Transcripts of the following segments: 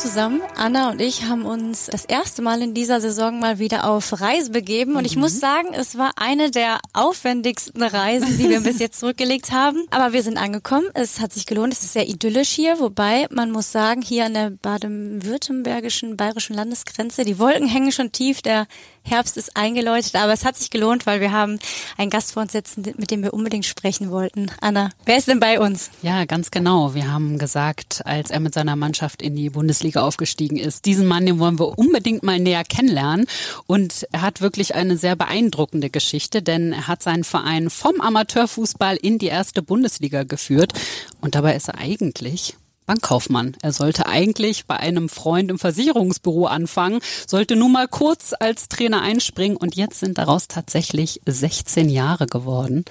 zusammen. Anna und ich haben uns das erste Mal in dieser Saison mal wieder auf Reise begeben. Und ich muss mhm. sagen, es war eine der aufwendigsten Reisen, die wir bis jetzt zurückgelegt haben. Aber wir sind angekommen. Es hat sich gelohnt. Es ist sehr idyllisch hier. Wobei man muss sagen, hier an der baden-württembergischen, bayerischen Landesgrenze, die Wolken hängen schon tief. Der Herbst ist eingeläutet, aber es hat sich gelohnt, weil wir haben einen Gast vor uns sitzen, mit dem wir unbedingt sprechen wollten. Anna, wer ist denn bei uns? Ja, ganz genau. Wir haben gesagt, als er mit seiner Mannschaft in die Bundesliga aufgestiegen ist, diesen Mann, den wollen wir unbedingt mal näher kennenlernen. Und er hat wirklich eine sehr beeindruckende Geschichte, denn er hat seinen Verein vom Amateurfußball in die erste Bundesliga geführt. Und dabei ist er eigentlich Bankkaufmann. Er sollte eigentlich bei einem Freund im Versicherungsbüro anfangen, sollte nur mal kurz als Trainer einspringen und jetzt sind daraus tatsächlich 16 Jahre geworden.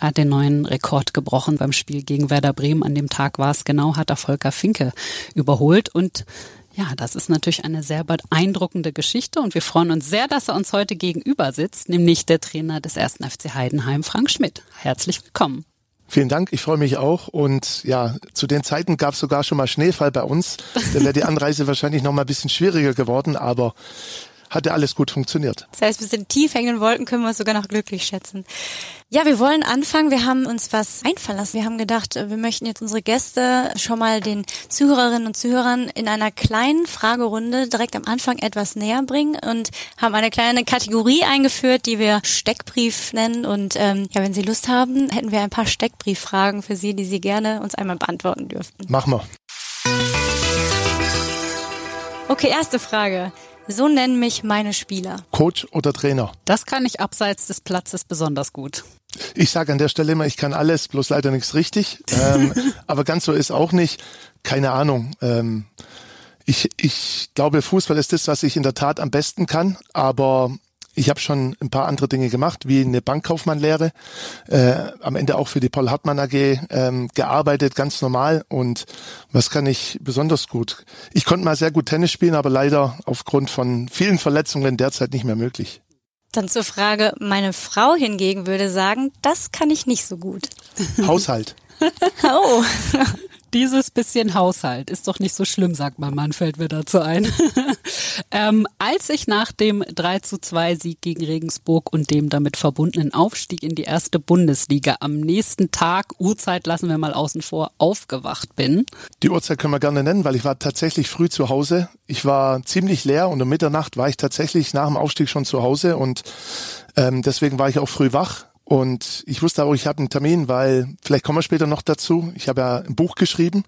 Er hat den neuen Rekord gebrochen beim Spiel gegen Werder Bremen. An dem Tag war es genau, hat er Volker Finke überholt und ja, das ist natürlich eine sehr beeindruckende Geschichte und wir freuen uns sehr, dass er uns heute gegenüber sitzt, nämlich der Trainer des ersten FC Heidenheim, Frank Schmidt. Herzlich willkommen. Vielen Dank, ich freue mich auch. Und ja, zu den Zeiten gab es sogar schon mal Schneefall bei uns. Dann wäre die Anreise wahrscheinlich noch mal ein bisschen schwieriger geworden, aber hatte alles gut funktioniert. Das heißt, wir sind tief hängenden Wolken, können wir uns sogar noch glücklich schätzen. Ja, wir wollen anfangen. Wir haben uns was einfallen lassen. Wir haben gedacht, wir möchten jetzt unsere Gäste schon mal den Zuhörerinnen und Zuhörern in einer kleinen Fragerunde direkt am Anfang etwas näher bringen und haben eine kleine Kategorie eingeführt, die wir Steckbrief nennen. Und ähm, ja, wenn Sie Lust haben, hätten wir ein paar Steckbrieffragen für Sie, die Sie gerne uns einmal beantworten dürften. Machen wir. Okay, erste Frage. So nennen mich meine Spieler. Coach oder Trainer? Das kann ich abseits des Platzes besonders gut. Ich sage an der Stelle immer, ich kann alles, bloß leider nichts richtig. Ähm, aber ganz so ist auch nicht. Keine Ahnung. Ähm, ich, ich glaube, Fußball ist das, was ich in der Tat am besten kann. Aber ich habe schon ein paar andere Dinge gemacht, wie eine Bankkaufmannlehre, äh, am Ende auch für die Paul Hartmann AG ähm, gearbeitet, ganz normal. Und was kann ich besonders gut? Ich konnte mal sehr gut Tennis spielen, aber leider aufgrund von vielen Verletzungen derzeit nicht mehr möglich. Dann zur Frage, meine Frau hingegen würde sagen, das kann ich nicht so gut. Haushalt. oh. Dieses bisschen Haushalt ist doch nicht so schlimm, sagt mein Mann, fällt mir dazu ein. ähm, als ich nach dem 3 zu 2 Sieg gegen Regensburg und dem damit verbundenen Aufstieg in die erste Bundesliga am nächsten Tag, Uhrzeit lassen wir mal außen vor, aufgewacht bin. Die Uhrzeit können wir gerne nennen, weil ich war tatsächlich früh zu Hause. Ich war ziemlich leer und um Mitternacht war ich tatsächlich nach dem Aufstieg schon zu Hause und ähm, deswegen war ich auch früh wach und ich wusste auch, ich habe einen Termin, weil vielleicht kommen wir später noch dazu. Ich habe ja ein Buch geschrieben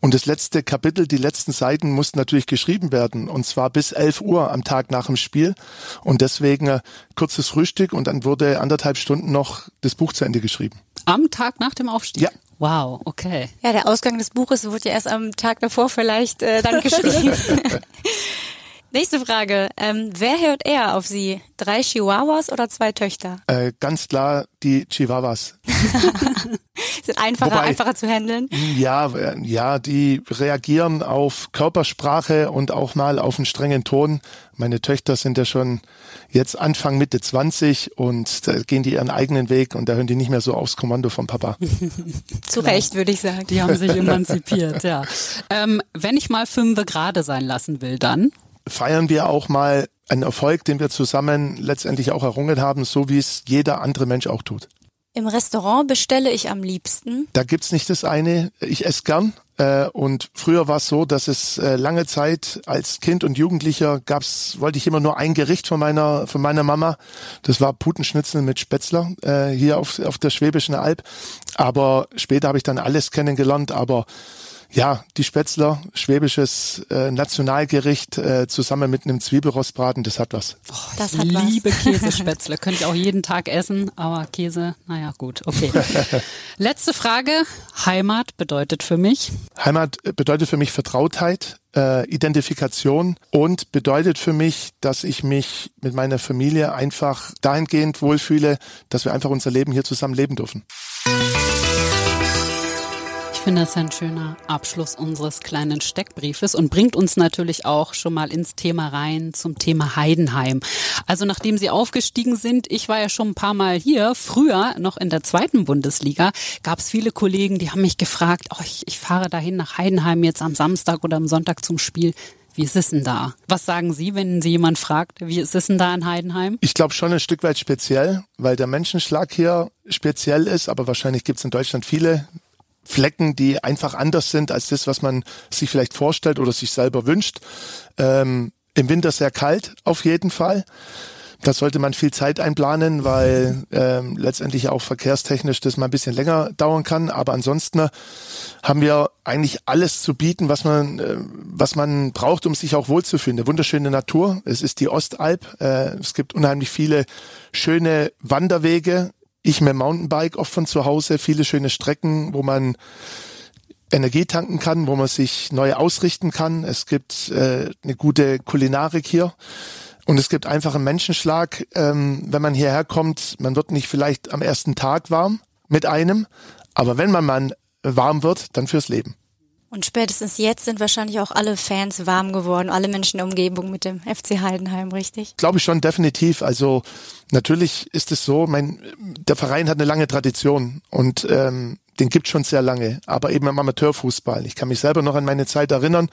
und das letzte Kapitel, die letzten Seiten mussten natürlich geschrieben werden und zwar bis 11 Uhr am Tag nach dem Spiel. Und deswegen äh, kurzes Frühstück und dann wurde anderthalb Stunden noch das Buch zu Ende geschrieben. Am Tag nach dem Aufstieg? Ja. Wow, okay. Ja, der Ausgang des Buches wurde ja erst am Tag davor vielleicht äh, dann geschrieben. Nächste Frage. Ähm, wer hört eher auf Sie? Drei Chihuahuas oder zwei Töchter? Äh, ganz klar die Chihuahuas. Sind einfacher, Wobei, einfacher zu handeln? Ja, ja, die reagieren auf Körpersprache und auch mal auf einen strengen Ton. Meine Töchter sind ja schon jetzt Anfang Mitte 20 und da gehen die ihren eigenen Weg und da hören die nicht mehr so aufs Kommando vom Papa. zu Recht, würde ich sagen. Die haben sich emanzipiert, ja. Ähm, wenn ich mal fünfe gerade sein lassen will, dann? Feiern wir auch mal einen Erfolg, den wir zusammen letztendlich auch errungen haben, so wie es jeder andere Mensch auch tut. Im Restaurant bestelle ich am liebsten. Da gibt's nicht das eine. Ich esse gern. Äh, und früher war es so, dass es äh, lange Zeit als Kind und Jugendlicher gab's, wollte ich immer nur ein Gericht von meiner von meiner Mama. Das war Putenschnitzel mit Spätzler äh, hier auf, auf der Schwäbischen Alb. Aber später habe ich dann alles kennengelernt. Aber ja, die Spätzler, schwäbisches äh, Nationalgericht äh, zusammen mit einem Zwiebelrostbraten, das hat was. Oh, das ich hat liebe was. Käsespätzle, könnte ich auch jeden Tag essen, aber Käse, naja, gut, okay. Letzte Frage, Heimat bedeutet für mich? Heimat bedeutet für mich Vertrautheit, äh, Identifikation und bedeutet für mich, dass ich mich mit meiner Familie einfach dahingehend wohlfühle, dass wir einfach unser Leben hier zusammen leben dürfen finde das ein schöner Abschluss unseres kleinen Steckbriefes und bringt uns natürlich auch schon mal ins Thema rein zum Thema Heidenheim. Also nachdem Sie aufgestiegen sind, ich war ja schon ein paar Mal hier, früher noch in der zweiten Bundesliga, gab es viele Kollegen, die haben mich gefragt, oh, ich, ich fahre dahin nach Heidenheim jetzt am Samstag oder am Sonntag zum Spiel. Wie ist es denn da? Was sagen Sie, wenn Sie jemand fragt, wie ist es denn da in Heidenheim? Ich glaube schon ein Stück weit speziell, weil der Menschenschlag hier speziell ist, aber wahrscheinlich gibt es in Deutschland viele Flecken, die einfach anders sind als das, was man sich vielleicht vorstellt oder sich selber wünscht. Ähm, Im Winter sehr kalt, auf jeden Fall. Da sollte man viel Zeit einplanen, weil ähm, letztendlich auch verkehrstechnisch das mal ein bisschen länger dauern kann. Aber ansonsten haben wir eigentlich alles zu bieten, was man, äh, was man braucht, um sich auch wohlzufühlen. Eine wunderschöne Natur. Es ist die Ostalb. Äh, es gibt unheimlich viele schöne Wanderwege. Ich mit Mountainbike oft von zu Hause. Viele schöne Strecken, wo man Energie tanken kann, wo man sich neu ausrichten kann. Es gibt äh, eine gute Kulinarik hier. Und es gibt einfach einen Menschenschlag, ähm, wenn man hierher kommt, man wird nicht vielleicht am ersten Tag warm mit einem, aber wenn man mal warm wird, dann fürs Leben. Und spätestens jetzt sind wahrscheinlich auch alle Fans warm geworden, alle Menschen in der Umgebung mit dem FC Heidenheim, richtig? Glaube ich schon, definitiv. Also natürlich ist es so, mein, der Verein hat eine lange Tradition und ähm, den gibt schon sehr lange, aber eben im Amateurfußball. Ich kann mich selber noch an meine Zeit erinnern,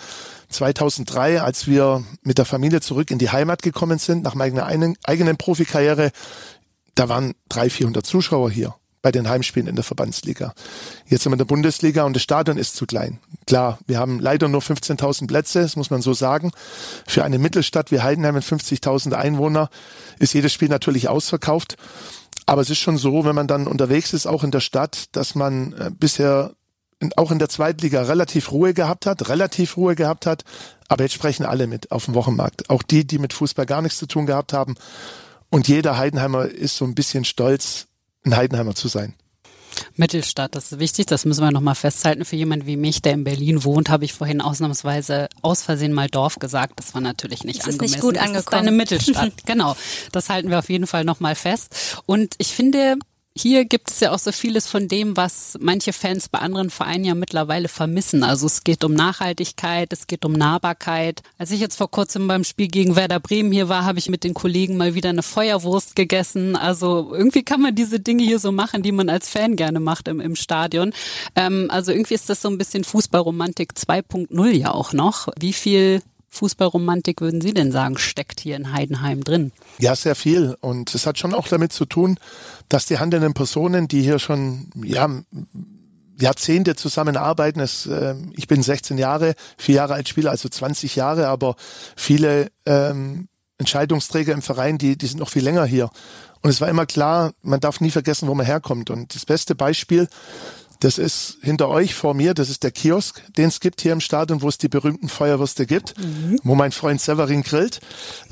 2003, als wir mit der Familie zurück in die Heimat gekommen sind, nach meiner eigenen, eigenen Profikarriere, da waren 300, 400 Zuschauer hier bei den Heimspielen in der Verbandsliga. Jetzt sind wir in der Bundesliga und das Stadion ist zu klein. Klar, wir haben leider nur 15.000 Plätze, das muss man so sagen. Für eine Mittelstadt wie Heidenheim mit 50.000 Einwohner ist jedes Spiel natürlich ausverkauft. Aber es ist schon so, wenn man dann unterwegs ist, auch in der Stadt, dass man äh, bisher auch in der Zweitliga relativ Ruhe gehabt hat, relativ Ruhe gehabt hat. Aber jetzt sprechen alle mit auf dem Wochenmarkt. Auch die, die mit Fußball gar nichts zu tun gehabt haben. Und jeder Heidenheimer ist so ein bisschen stolz, ein Heidenheimer zu sein. Mittelstadt, das ist wichtig, das müssen wir nochmal festhalten. Für jemanden wie mich, der in Berlin wohnt, habe ich vorhin ausnahmsweise aus Versehen mal Dorf gesagt. Das war natürlich nicht das angemessen. Ist nicht gut angekommen. Das ist eine Mittelstadt, genau. Das halten wir auf jeden Fall nochmal fest. Und ich finde, hier gibt es ja auch so vieles von dem, was manche Fans bei anderen Vereinen ja mittlerweile vermissen. Also es geht um Nachhaltigkeit, es geht um Nahbarkeit. Als ich jetzt vor kurzem beim Spiel gegen Werder Bremen hier war, habe ich mit den Kollegen mal wieder eine Feuerwurst gegessen. Also irgendwie kann man diese Dinge hier so machen, die man als Fan gerne macht im, im Stadion. Ähm, also irgendwie ist das so ein bisschen Fußballromantik 2.0 ja auch noch. Wie viel Fußballromantik würden Sie denn sagen, steckt hier in Heidenheim drin? Ja, sehr viel. Und es hat schon auch damit zu tun, dass die handelnden Personen, die hier schon ja, Jahrzehnte zusammenarbeiten. Es, äh, ich bin 16 Jahre, vier Jahre als Spieler, also 20 Jahre, aber viele ähm, Entscheidungsträger im Verein, die, die sind noch viel länger hier. Und es war immer klar, man darf nie vergessen, wo man herkommt. Und das beste Beispiel das ist hinter euch vor mir, das ist der Kiosk, den es gibt hier im Stadion, wo es die berühmten Feuerwürste gibt, mhm. wo mein Freund Severin grillt.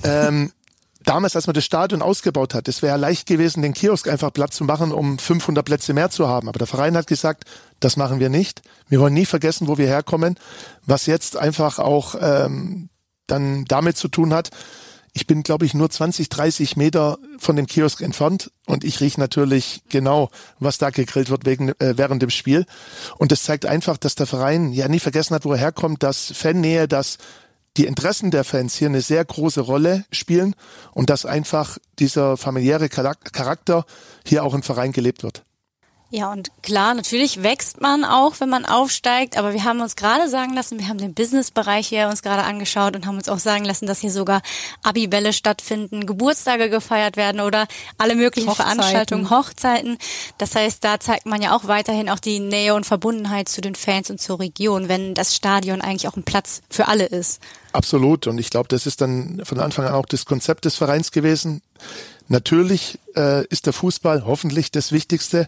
Ähm, damals, als man das Stadion ausgebaut hat, es wäre leicht gewesen, den Kiosk einfach Platz zu machen, um 500 Plätze mehr zu haben. Aber der Verein hat gesagt, das machen wir nicht. Wir wollen nie vergessen, wo wir herkommen, was jetzt einfach auch ähm, dann damit zu tun hat, ich bin, glaube ich, nur 20, 30 Meter von dem Kiosk entfernt und ich rieche natürlich genau, was da gegrillt wird wegen, äh, während dem Spiel. Und das zeigt einfach, dass der Verein ja nie vergessen hat, wo er herkommt, dass Fannähe, dass die Interessen der Fans hier eine sehr große Rolle spielen und dass einfach dieser familiäre Charakter hier auch im Verein gelebt wird. Ja, und klar, natürlich wächst man auch, wenn man aufsteigt, aber wir haben uns gerade sagen lassen, wir haben den Businessbereich hier uns gerade angeschaut und haben uns auch sagen lassen, dass hier sogar Abibälle stattfinden, Geburtstage gefeiert werden oder alle möglichen Hochzeiten. Veranstaltungen, Hochzeiten. Das heißt, da zeigt man ja auch weiterhin auch die Nähe und Verbundenheit zu den Fans und zur Region, wenn das Stadion eigentlich auch ein Platz für alle ist. Absolut. Und ich glaube, das ist dann von Anfang an auch das Konzept des Vereins gewesen Natürlich äh, ist der Fußball hoffentlich das Wichtigste,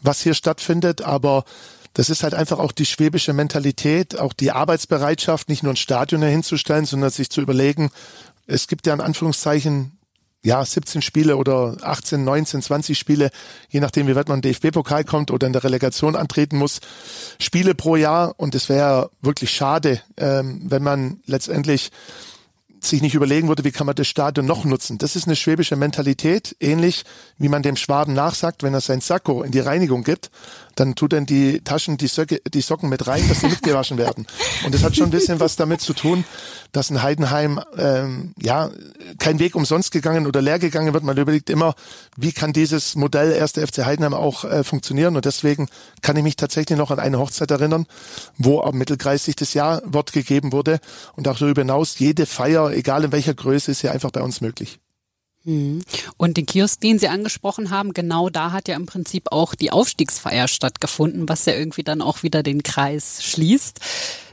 was hier stattfindet, aber das ist halt einfach auch die schwäbische Mentalität, auch die Arbeitsbereitschaft, nicht nur ein Stadion hinzustellen, sondern sich zu überlegen, es gibt ja in Anführungszeichen ja, 17 Spiele oder 18, 19, 20 Spiele, je nachdem, wie weit man DFB-Pokal kommt oder in der Relegation antreten muss, Spiele pro Jahr. Und es wäre wirklich schade, ähm, wenn man letztendlich sich nicht überlegen würde, wie kann man das Stadion noch nutzen. Das ist eine schwäbische Mentalität, ähnlich wie man dem Schwaben nachsagt, wenn er sein Sakko in die Reinigung gibt, dann tut er in die Taschen die, Söcke, die Socken mit rein, dass sie mitgewaschen werden. Und das hat schon ein bisschen was damit zu tun, dass in Heidenheim ähm, ja kein Weg umsonst gegangen oder leer gegangen wird. Man überlegt immer, wie kann dieses Modell erste FC Heidenheim auch äh, funktionieren. Und deswegen kann ich mich tatsächlich noch an eine Hochzeit erinnern, wo am Mittelkreis sich das Jahrwort gegeben wurde. Und auch darüber hinaus, jede Feier, egal in welcher Größe, ist ja einfach bei uns möglich. Mhm. Und den Kiosk, den Sie angesprochen haben, genau da hat ja im Prinzip auch die Aufstiegsfeier stattgefunden, was ja irgendwie dann auch wieder den Kreis schließt.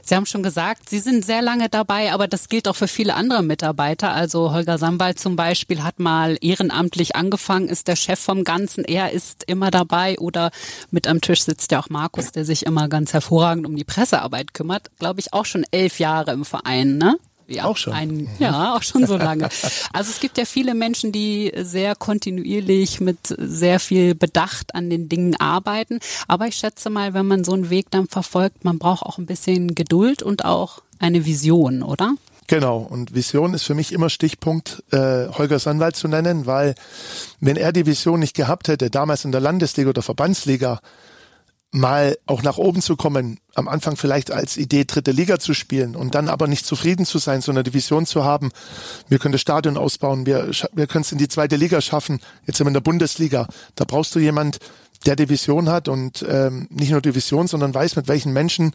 Sie haben schon gesagt, Sie sind sehr lange dabei, aber das gilt auch für viele andere Mitarbeiter. Also Holger Sambal zum Beispiel hat mal ehrenamtlich angefangen, ist der Chef vom Ganzen. Er ist immer dabei oder mit am Tisch sitzt ja auch Markus, der sich immer ganz hervorragend um die Pressearbeit kümmert. Glaube ich auch schon elf Jahre im Verein, ne? Ja, auch schon. Ein, ja, auch schon so lange. Also es gibt ja viele Menschen, die sehr kontinuierlich mit sehr viel Bedacht an den Dingen arbeiten. Aber ich schätze mal, wenn man so einen Weg dann verfolgt, man braucht auch ein bisschen Geduld und auch eine Vision, oder? Genau, und Vision ist für mich immer Stichpunkt, äh, Holger Sandwald zu nennen, weil wenn er die Vision nicht gehabt hätte, damals in der Landesliga oder Verbandsliga, mal auch nach oben zu kommen, am Anfang vielleicht als Idee dritte Liga zu spielen und dann aber nicht zufrieden zu sein, sondern die Vision zu haben, wir können das Stadion ausbauen, wir, wir können es in die zweite Liga schaffen, jetzt sind wir in der Bundesliga. Da brauchst du jemand, der die Vision hat und ähm, nicht nur die Vision, sondern weiß, mit welchen Menschen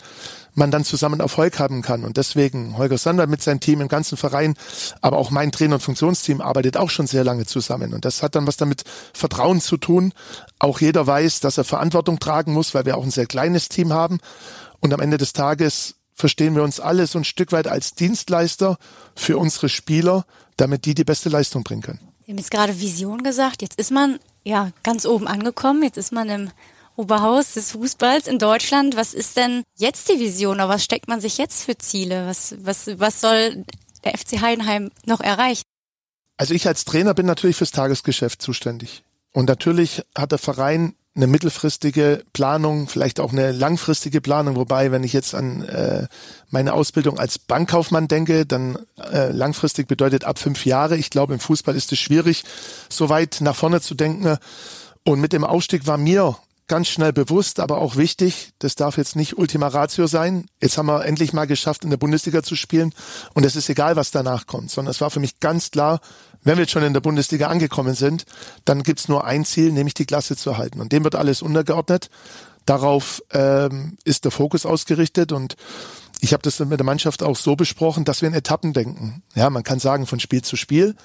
man dann zusammen Erfolg haben kann. Und deswegen Holger Sander mit seinem Team im ganzen Verein, aber auch mein Trainer- und Funktionsteam arbeitet auch schon sehr lange zusammen. Und das hat dann was damit Vertrauen zu tun. Auch jeder weiß, dass er Verantwortung tragen muss, weil wir auch ein sehr kleines Team haben. Und am Ende des Tages verstehen wir uns alle so ein Stück weit als Dienstleister für unsere Spieler, damit die die beste Leistung bringen können. Wir haben jetzt gerade Vision gesagt. Jetzt ist man ja ganz oben angekommen. Jetzt ist man im Oberhaus des Fußballs in Deutschland. Was ist denn jetzt die Vision? Oder was steckt man sich jetzt für Ziele? Was, was, was soll der FC Heidenheim noch erreichen? Also ich als Trainer bin natürlich fürs Tagesgeschäft zuständig. Und natürlich hat der Verein eine mittelfristige Planung, vielleicht auch eine langfristige Planung. Wobei, wenn ich jetzt an äh, meine Ausbildung als Bankkaufmann denke, dann äh, langfristig bedeutet ab fünf Jahre. Ich glaube, im Fußball ist es schwierig, so weit nach vorne zu denken. Und mit dem Aufstieg war mir ganz schnell bewusst, aber auch wichtig, das darf jetzt nicht Ultima Ratio sein. Jetzt haben wir endlich mal geschafft, in der Bundesliga zu spielen. Und es ist egal, was danach kommt, sondern es war für mich ganz klar, wenn wir jetzt schon in der Bundesliga angekommen sind, dann gibt's nur ein Ziel, nämlich die Klasse zu halten. Und dem wird alles untergeordnet. Darauf ähm, ist der Fokus ausgerichtet und ich habe das mit der Mannschaft auch so besprochen, dass wir in Etappen denken. Ja, man kann sagen von Spiel zu Spiel,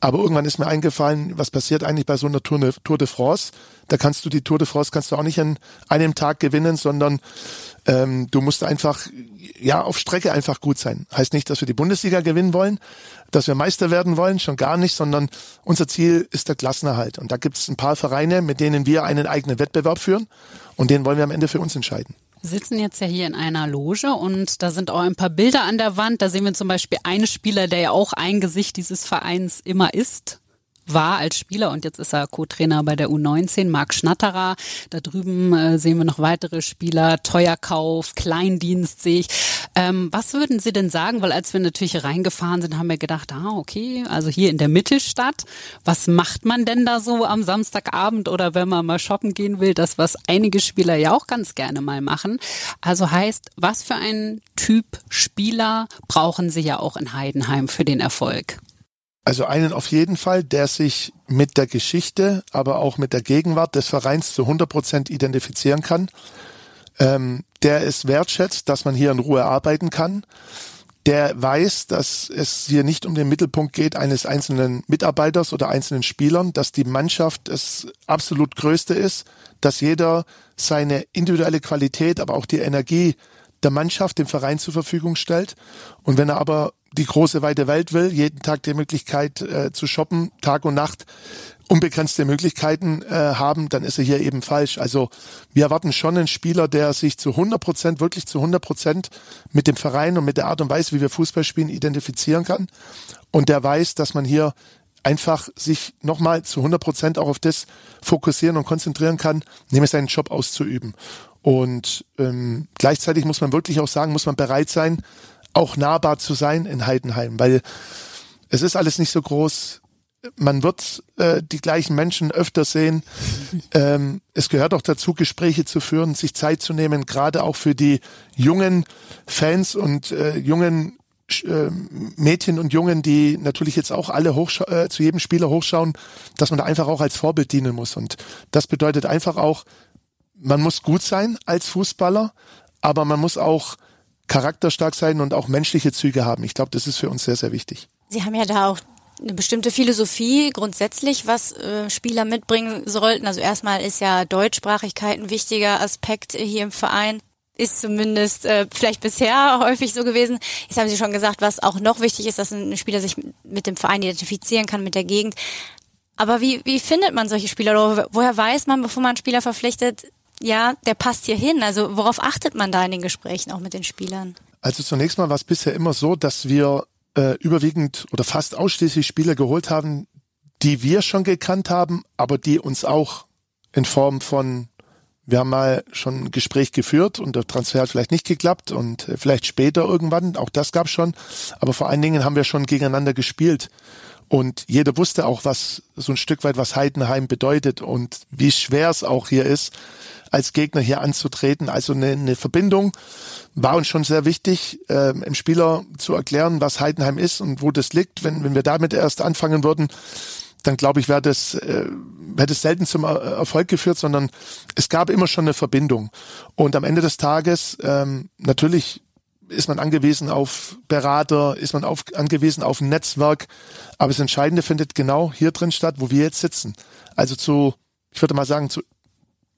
aber irgendwann ist mir eingefallen, was passiert eigentlich bei so einer Tour de, Tour de France? Da kannst du die Tour de France kannst du auch nicht an einem Tag gewinnen, sondern ähm, du musst einfach ja auf Strecke einfach gut sein. Heißt nicht, dass wir die Bundesliga gewinnen wollen, dass wir Meister werden wollen, schon gar nicht, sondern unser Ziel ist der Klassenerhalt. Und da gibt es ein paar Vereine, mit denen wir einen eigenen Wettbewerb führen und den wollen wir am Ende für uns entscheiden. Wir sitzen jetzt ja hier in einer Loge und da sind auch ein paar Bilder an der Wand. Da sehen wir zum Beispiel einen Spieler, der ja auch ein Gesicht dieses Vereins immer ist war als Spieler und jetzt ist er Co-Trainer bei der U19, Marc Schnatterer. Da drüben äh, sehen wir noch weitere Spieler, Teuerkauf, Kleindienst sehe ich. Ähm, was würden Sie denn sagen? Weil als wir natürlich reingefahren sind, haben wir gedacht, ah, okay, also hier in der Mittelstadt, was macht man denn da so am Samstagabend oder wenn man mal shoppen gehen will, das, was einige Spieler ja auch ganz gerne mal machen. Also heißt, was für ein Typ Spieler brauchen Sie ja auch in Heidenheim für den Erfolg? Also einen auf jeden Fall, der sich mit der Geschichte, aber auch mit der Gegenwart des Vereins zu 100 Prozent identifizieren kann. Ähm, der es wertschätzt, dass man hier in Ruhe arbeiten kann. Der weiß, dass es hier nicht um den Mittelpunkt geht eines einzelnen Mitarbeiters oder einzelnen Spielern, dass die Mannschaft das absolut Größte ist, dass jeder seine individuelle Qualität, aber auch die Energie der Mannschaft dem Verein zur Verfügung stellt. Und wenn er aber die große weite Welt will, jeden Tag die Möglichkeit äh, zu shoppen, Tag und Nacht, unbegrenzte Möglichkeiten äh, haben, dann ist er hier eben falsch. Also wir erwarten schon einen Spieler, der sich zu 100 Prozent, wirklich zu 100 Prozent mit dem Verein und mit der Art und Weise, wie wir Fußball spielen, identifizieren kann. Und der weiß, dass man hier einfach sich nochmal zu 100 Prozent auch auf das fokussieren und konzentrieren kann, nämlich seinen Job auszuüben. Und ähm, gleichzeitig muss man wirklich auch sagen, muss man bereit sein, auch nahbar zu sein in Heidenheim, weil Es ist alles nicht so groß. Man wird äh, die gleichen Menschen öfter sehen. Ähm, es gehört auch dazu, Gespräche zu führen, sich Zeit zu nehmen, gerade auch für die jungen Fans und äh, jungen äh, Mädchen und Jungen, die natürlich jetzt auch alle äh, zu jedem Spieler hochschauen, dass man da einfach auch als Vorbild dienen muss. Und das bedeutet einfach auch, man muss gut sein als Fußballer, aber man muss auch charakterstark sein und auch menschliche Züge haben. Ich glaube, das ist für uns sehr, sehr wichtig. Sie haben ja da auch eine bestimmte Philosophie grundsätzlich, was äh, Spieler mitbringen sollten. Also erstmal ist ja Deutschsprachigkeit ein wichtiger Aspekt hier im Verein. Ist zumindest äh, vielleicht bisher häufig so gewesen. Jetzt haben Sie schon gesagt, was auch noch wichtig ist, dass ein Spieler sich mit dem Verein identifizieren kann, mit der Gegend. Aber wie, wie findet man solche Spieler? Oder woher weiß man, bevor man einen Spieler verpflichtet, ja, der passt hier hin? Also worauf achtet man da in den Gesprächen auch mit den Spielern? Also zunächst mal war es bisher immer so, dass wir äh, überwiegend oder fast ausschließlich Spieler geholt haben, die wir schon gekannt haben, aber die uns auch in Form von wir haben mal schon ein Gespräch geführt und der Transfer hat vielleicht nicht geklappt und äh, vielleicht später irgendwann, auch das gab schon, aber vor allen Dingen haben wir schon gegeneinander gespielt und jeder wusste auch, was so ein Stück weit, was Heidenheim bedeutet und wie schwer es auch hier ist, als Gegner hier anzutreten. Also eine, eine Verbindung war uns schon sehr wichtig, äh, im Spieler zu erklären, was Heidenheim ist und wo das liegt. Wenn, wenn wir damit erst anfangen würden, dann glaube ich, wäre das, äh, hätte es selten zum Erfolg geführt, sondern es gab immer schon eine Verbindung. Und am Ende des Tages, ähm, natürlich ist man angewiesen auf Berater, ist man auf, angewiesen auf ein Netzwerk, aber das Entscheidende findet genau hier drin statt, wo wir jetzt sitzen. Also zu, ich würde mal sagen, zu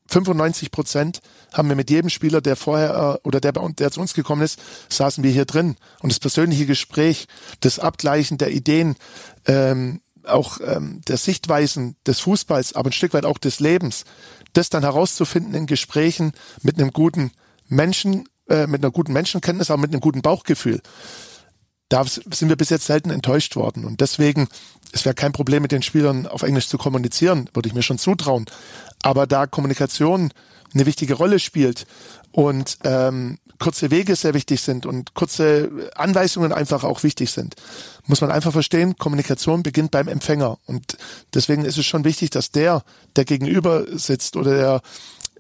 95 Prozent haben wir mit jedem Spieler, der vorher äh, oder der bei uns, der zu uns gekommen ist, saßen wir hier drin. Und das persönliche Gespräch, das Abgleichen der Ideen, ähm, auch ähm, der Sichtweisen des Fußballs, aber ein Stück weit auch des Lebens, das dann herauszufinden in Gesprächen mit einem guten Menschen, äh, mit einer guten Menschenkenntnis, aber mit einem guten Bauchgefühl. Da sind wir bis jetzt selten enttäuscht worden. Und deswegen, es wäre kein Problem, mit den Spielern auf Englisch zu kommunizieren, würde ich mir schon zutrauen. Aber da Kommunikation eine wichtige Rolle spielt und ähm, kurze Wege sehr wichtig sind und kurze Anweisungen einfach auch wichtig sind, muss man einfach verstehen, Kommunikation beginnt beim Empfänger. Und deswegen ist es schon wichtig, dass der, der gegenüber sitzt oder der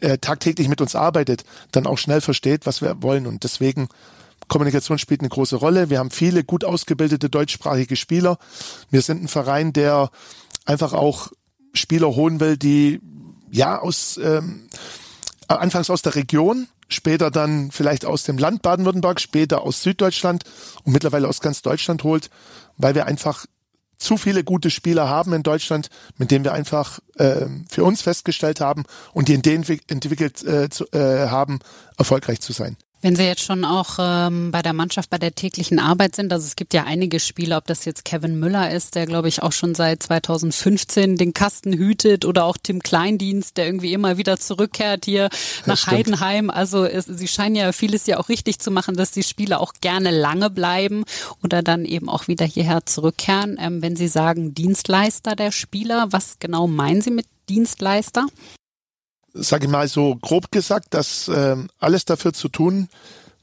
äh, tagtäglich mit uns arbeitet, dann auch schnell versteht, was wir wollen. Und deswegen Kommunikation spielt eine große Rolle. Wir haben viele gut ausgebildete deutschsprachige Spieler. Wir sind ein Verein, der einfach auch Spieler holen will, die ja aus ähm, anfangs aus der Region, später dann vielleicht aus dem Land Baden-Württemberg, später aus Süddeutschland und mittlerweile aus ganz Deutschland holt, weil wir einfach zu viele gute Spieler haben in Deutschland, mit denen wir einfach äh, für uns festgestellt haben und die Ideen entwickelt äh, zu, äh, haben, erfolgreich zu sein. Wenn Sie jetzt schon auch ähm, bei der Mannschaft bei der täglichen Arbeit sind, also es gibt ja einige Spieler, ob das jetzt Kevin Müller ist, der glaube ich auch schon seit 2015 den Kasten hütet oder auch Tim Kleindienst, der irgendwie immer wieder zurückkehrt hier das nach stimmt. Heidenheim. Also es, Sie scheinen ja vieles ja auch richtig zu machen, dass die Spieler auch gerne lange bleiben oder dann eben auch wieder hierher zurückkehren. Ähm, wenn Sie sagen Dienstleister der Spieler, was genau meinen Sie mit Dienstleister? Sage ich mal so grob gesagt, dass äh, alles dafür zu tun,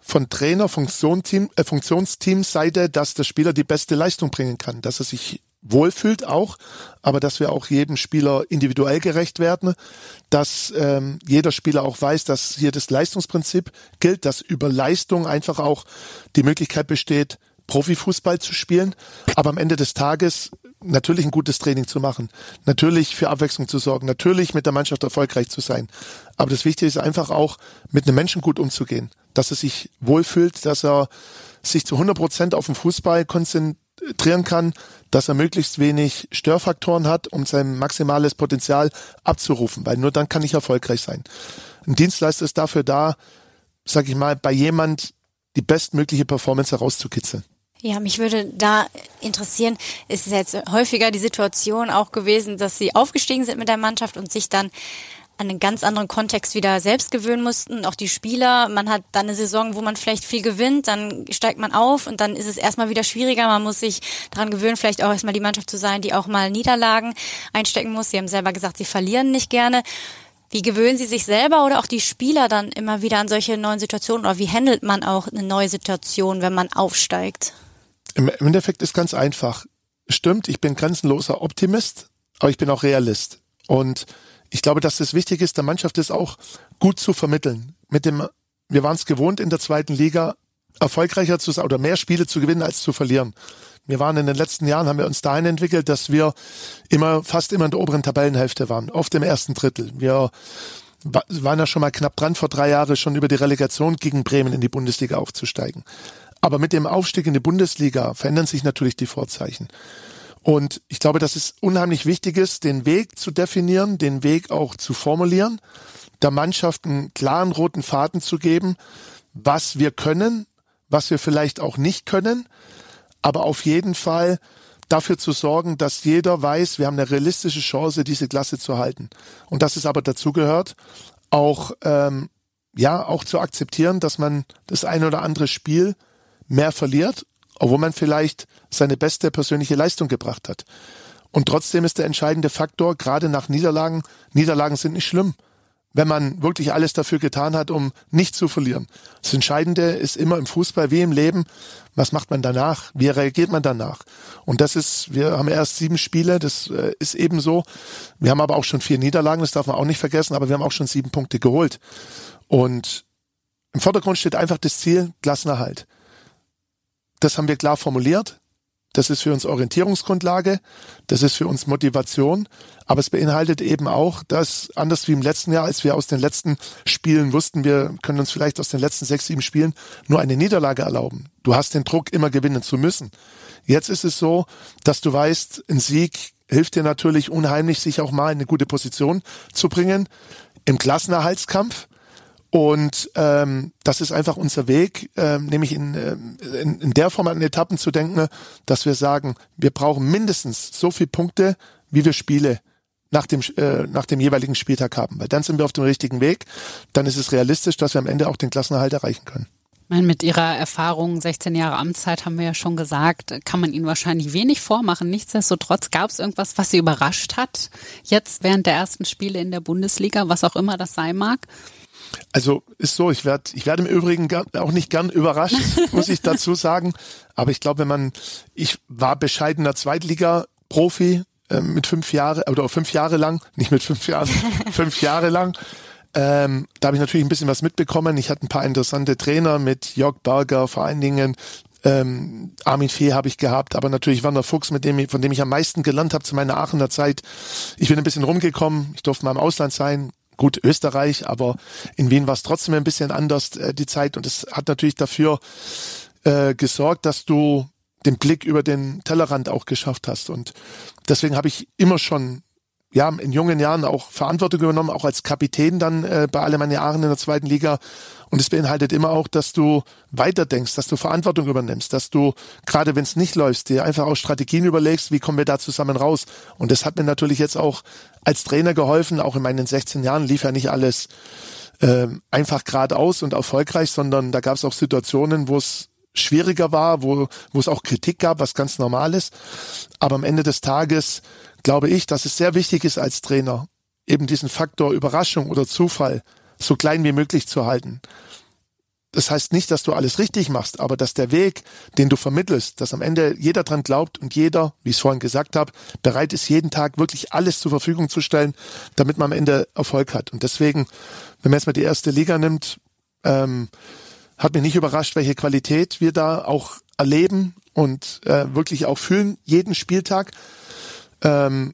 von Trainer, Funktionsteam, äh, Funktionsteamseite, dass der Spieler die beste Leistung bringen kann, dass er sich wohlfühlt auch, aber dass wir auch jedem Spieler individuell gerecht werden, dass ähm, jeder Spieler auch weiß, dass hier das Leistungsprinzip gilt, dass über Leistung einfach auch die Möglichkeit besteht, Profifußball zu spielen, aber am Ende des Tages natürlich ein gutes Training zu machen, natürlich für Abwechslung zu sorgen, natürlich mit der Mannschaft erfolgreich zu sein. Aber das Wichtige ist einfach auch, mit einem Menschen gut umzugehen, dass er sich wohlfühlt, dass er sich zu 100 Prozent auf den Fußball konzentrieren kann, dass er möglichst wenig Störfaktoren hat, um sein maximales Potenzial abzurufen, weil nur dann kann ich erfolgreich sein. Ein Dienstleister ist dafür da, sag ich mal, bei jemand die bestmögliche Performance herauszukitzeln. Ja, mich würde da interessieren, ist es jetzt häufiger die Situation auch gewesen, dass sie aufgestiegen sind mit der Mannschaft und sich dann an einen ganz anderen Kontext wieder selbst gewöhnen mussten. Auch die Spieler, man hat dann eine Saison, wo man vielleicht viel gewinnt, dann steigt man auf und dann ist es erstmal wieder schwieriger. Man muss sich daran gewöhnen, vielleicht auch erstmal die Mannschaft zu sein, die auch mal Niederlagen einstecken muss. Sie haben selber gesagt, sie verlieren nicht gerne. Wie gewöhnen Sie sich selber oder auch die Spieler dann immer wieder an solche neuen Situationen oder wie handelt man auch eine neue Situation, wenn man aufsteigt? Im Endeffekt ist ganz einfach. stimmt, ich bin grenzenloser Optimist, aber ich bin auch Realist. Und ich glaube, dass es wichtig ist, der Mannschaft ist auch gut zu vermitteln. Mit dem, wir waren es gewohnt, in der zweiten Liga erfolgreicher zu sein oder mehr Spiele zu gewinnen als zu verlieren. Wir waren in den letzten Jahren, haben wir uns dahin entwickelt, dass wir immer, fast immer in der oberen Tabellenhälfte waren, oft im ersten Drittel. Wir waren ja schon mal knapp dran, vor drei Jahren schon über die Relegation gegen Bremen in die Bundesliga aufzusteigen. Aber mit dem Aufstieg in die Bundesliga verändern sich natürlich die Vorzeichen. Und ich glaube, dass es unheimlich wichtig ist, den Weg zu definieren, den Weg auch zu formulieren, der Mannschaft einen klaren roten Faden zu geben, was wir können, was wir vielleicht auch nicht können, aber auf jeden Fall dafür zu sorgen, dass jeder weiß, wir haben eine realistische Chance, diese Klasse zu halten. Und dass es aber dazu gehört, auch ähm, ja auch zu akzeptieren, dass man das ein oder andere Spiel mehr verliert, obwohl man vielleicht seine beste persönliche Leistung gebracht hat. Und trotzdem ist der entscheidende Faktor, gerade nach Niederlagen, Niederlagen sind nicht schlimm, wenn man wirklich alles dafür getan hat, um nicht zu verlieren. Das Entscheidende ist immer im Fußball wie im Leben, was macht man danach? Wie reagiert man danach? Und das ist, wir haben erst sieben Spiele, das äh, ist eben so. Wir haben aber auch schon vier Niederlagen, das darf man auch nicht vergessen, aber wir haben auch schon sieben Punkte geholt. Und im Vordergrund steht einfach das Ziel, Klassenerhalt. Das haben wir klar formuliert. Das ist für uns Orientierungsgrundlage, das ist für uns Motivation, aber es beinhaltet eben auch, dass anders wie im letzten Jahr, als wir aus den letzten Spielen wussten, wir können uns vielleicht aus den letzten sechs, sieben Spielen nur eine Niederlage erlauben. Du hast den Druck, immer gewinnen zu müssen. Jetzt ist es so, dass du weißt, ein Sieg hilft dir natürlich unheimlich, sich auch mal in eine gute Position zu bringen im Klassenerhaltskampf. Und ähm, das ist einfach unser Weg, ähm, nämlich in, ähm, in, in der Form an Etappen zu denken, dass wir sagen, wir brauchen mindestens so viele Punkte, wie wir Spiele nach dem, äh, nach dem jeweiligen Spieltag haben. Weil dann sind wir auf dem richtigen Weg. Dann ist es realistisch, dass wir am Ende auch den Klassenerhalt erreichen können. Mit Ihrer Erfahrung, 16 Jahre Amtszeit, haben wir ja schon gesagt, kann man Ihnen wahrscheinlich wenig vormachen. Nichtsdestotrotz gab es irgendwas, was Sie überrascht hat, jetzt während der ersten Spiele in der Bundesliga, was auch immer das sein mag? Also ist so, ich werde ich werde im Übrigen auch nicht gern überrascht, muss ich dazu sagen. Aber ich glaube, wenn man, ich war bescheidener Zweitliga-Profi äh, mit fünf Jahre oder fünf Jahre lang, nicht mit fünf Jahren, fünf Jahre lang. Ähm, da habe ich natürlich ein bisschen was mitbekommen. Ich hatte ein paar interessante Trainer mit Jörg Berger, vor allen Dingen ähm, Armin Fee habe ich gehabt, aber natürlich Werner Fuchs, mit dem, von dem ich am meisten gelernt habe zu meiner Aachener Zeit. Ich bin ein bisschen rumgekommen, ich durfte mal im Ausland sein, gut Österreich, aber in Wien war es trotzdem ein bisschen anders äh, die Zeit. Und es hat natürlich dafür äh, gesorgt, dass du den Blick über den Tellerrand auch geschafft hast. Und deswegen habe ich immer schon ja, in jungen Jahren auch Verantwortung übernommen, auch als Kapitän dann äh, bei Alemannia Jahren in der zweiten Liga. Und es beinhaltet immer auch, dass du weiterdenkst, dass du Verantwortung übernimmst, dass du, gerade wenn es nicht läuft, dir einfach auch Strategien überlegst, wie kommen wir da zusammen raus. Und das hat mir natürlich jetzt auch als Trainer geholfen, auch in meinen 16 Jahren lief ja nicht alles äh, einfach geradeaus und erfolgreich, sondern da gab es auch Situationen, wo es schwieriger war, wo, wo es auch Kritik gab, was ganz normal ist. Aber am Ende des Tages glaube ich, dass es sehr wichtig ist als Trainer, eben diesen Faktor Überraschung oder Zufall so klein wie möglich zu halten. Das heißt nicht, dass du alles richtig machst, aber dass der Weg, den du vermittelst, dass am Ende jeder dran glaubt und jeder, wie ich es vorhin gesagt habe, bereit ist, jeden Tag wirklich alles zur Verfügung zu stellen, damit man am Ende Erfolg hat. Und deswegen, wenn man jetzt mal die erste Liga nimmt, ähm, hat mich nicht überrascht, welche Qualität wir da auch erleben und äh, wirklich auch fühlen, jeden Spieltag. Ähm,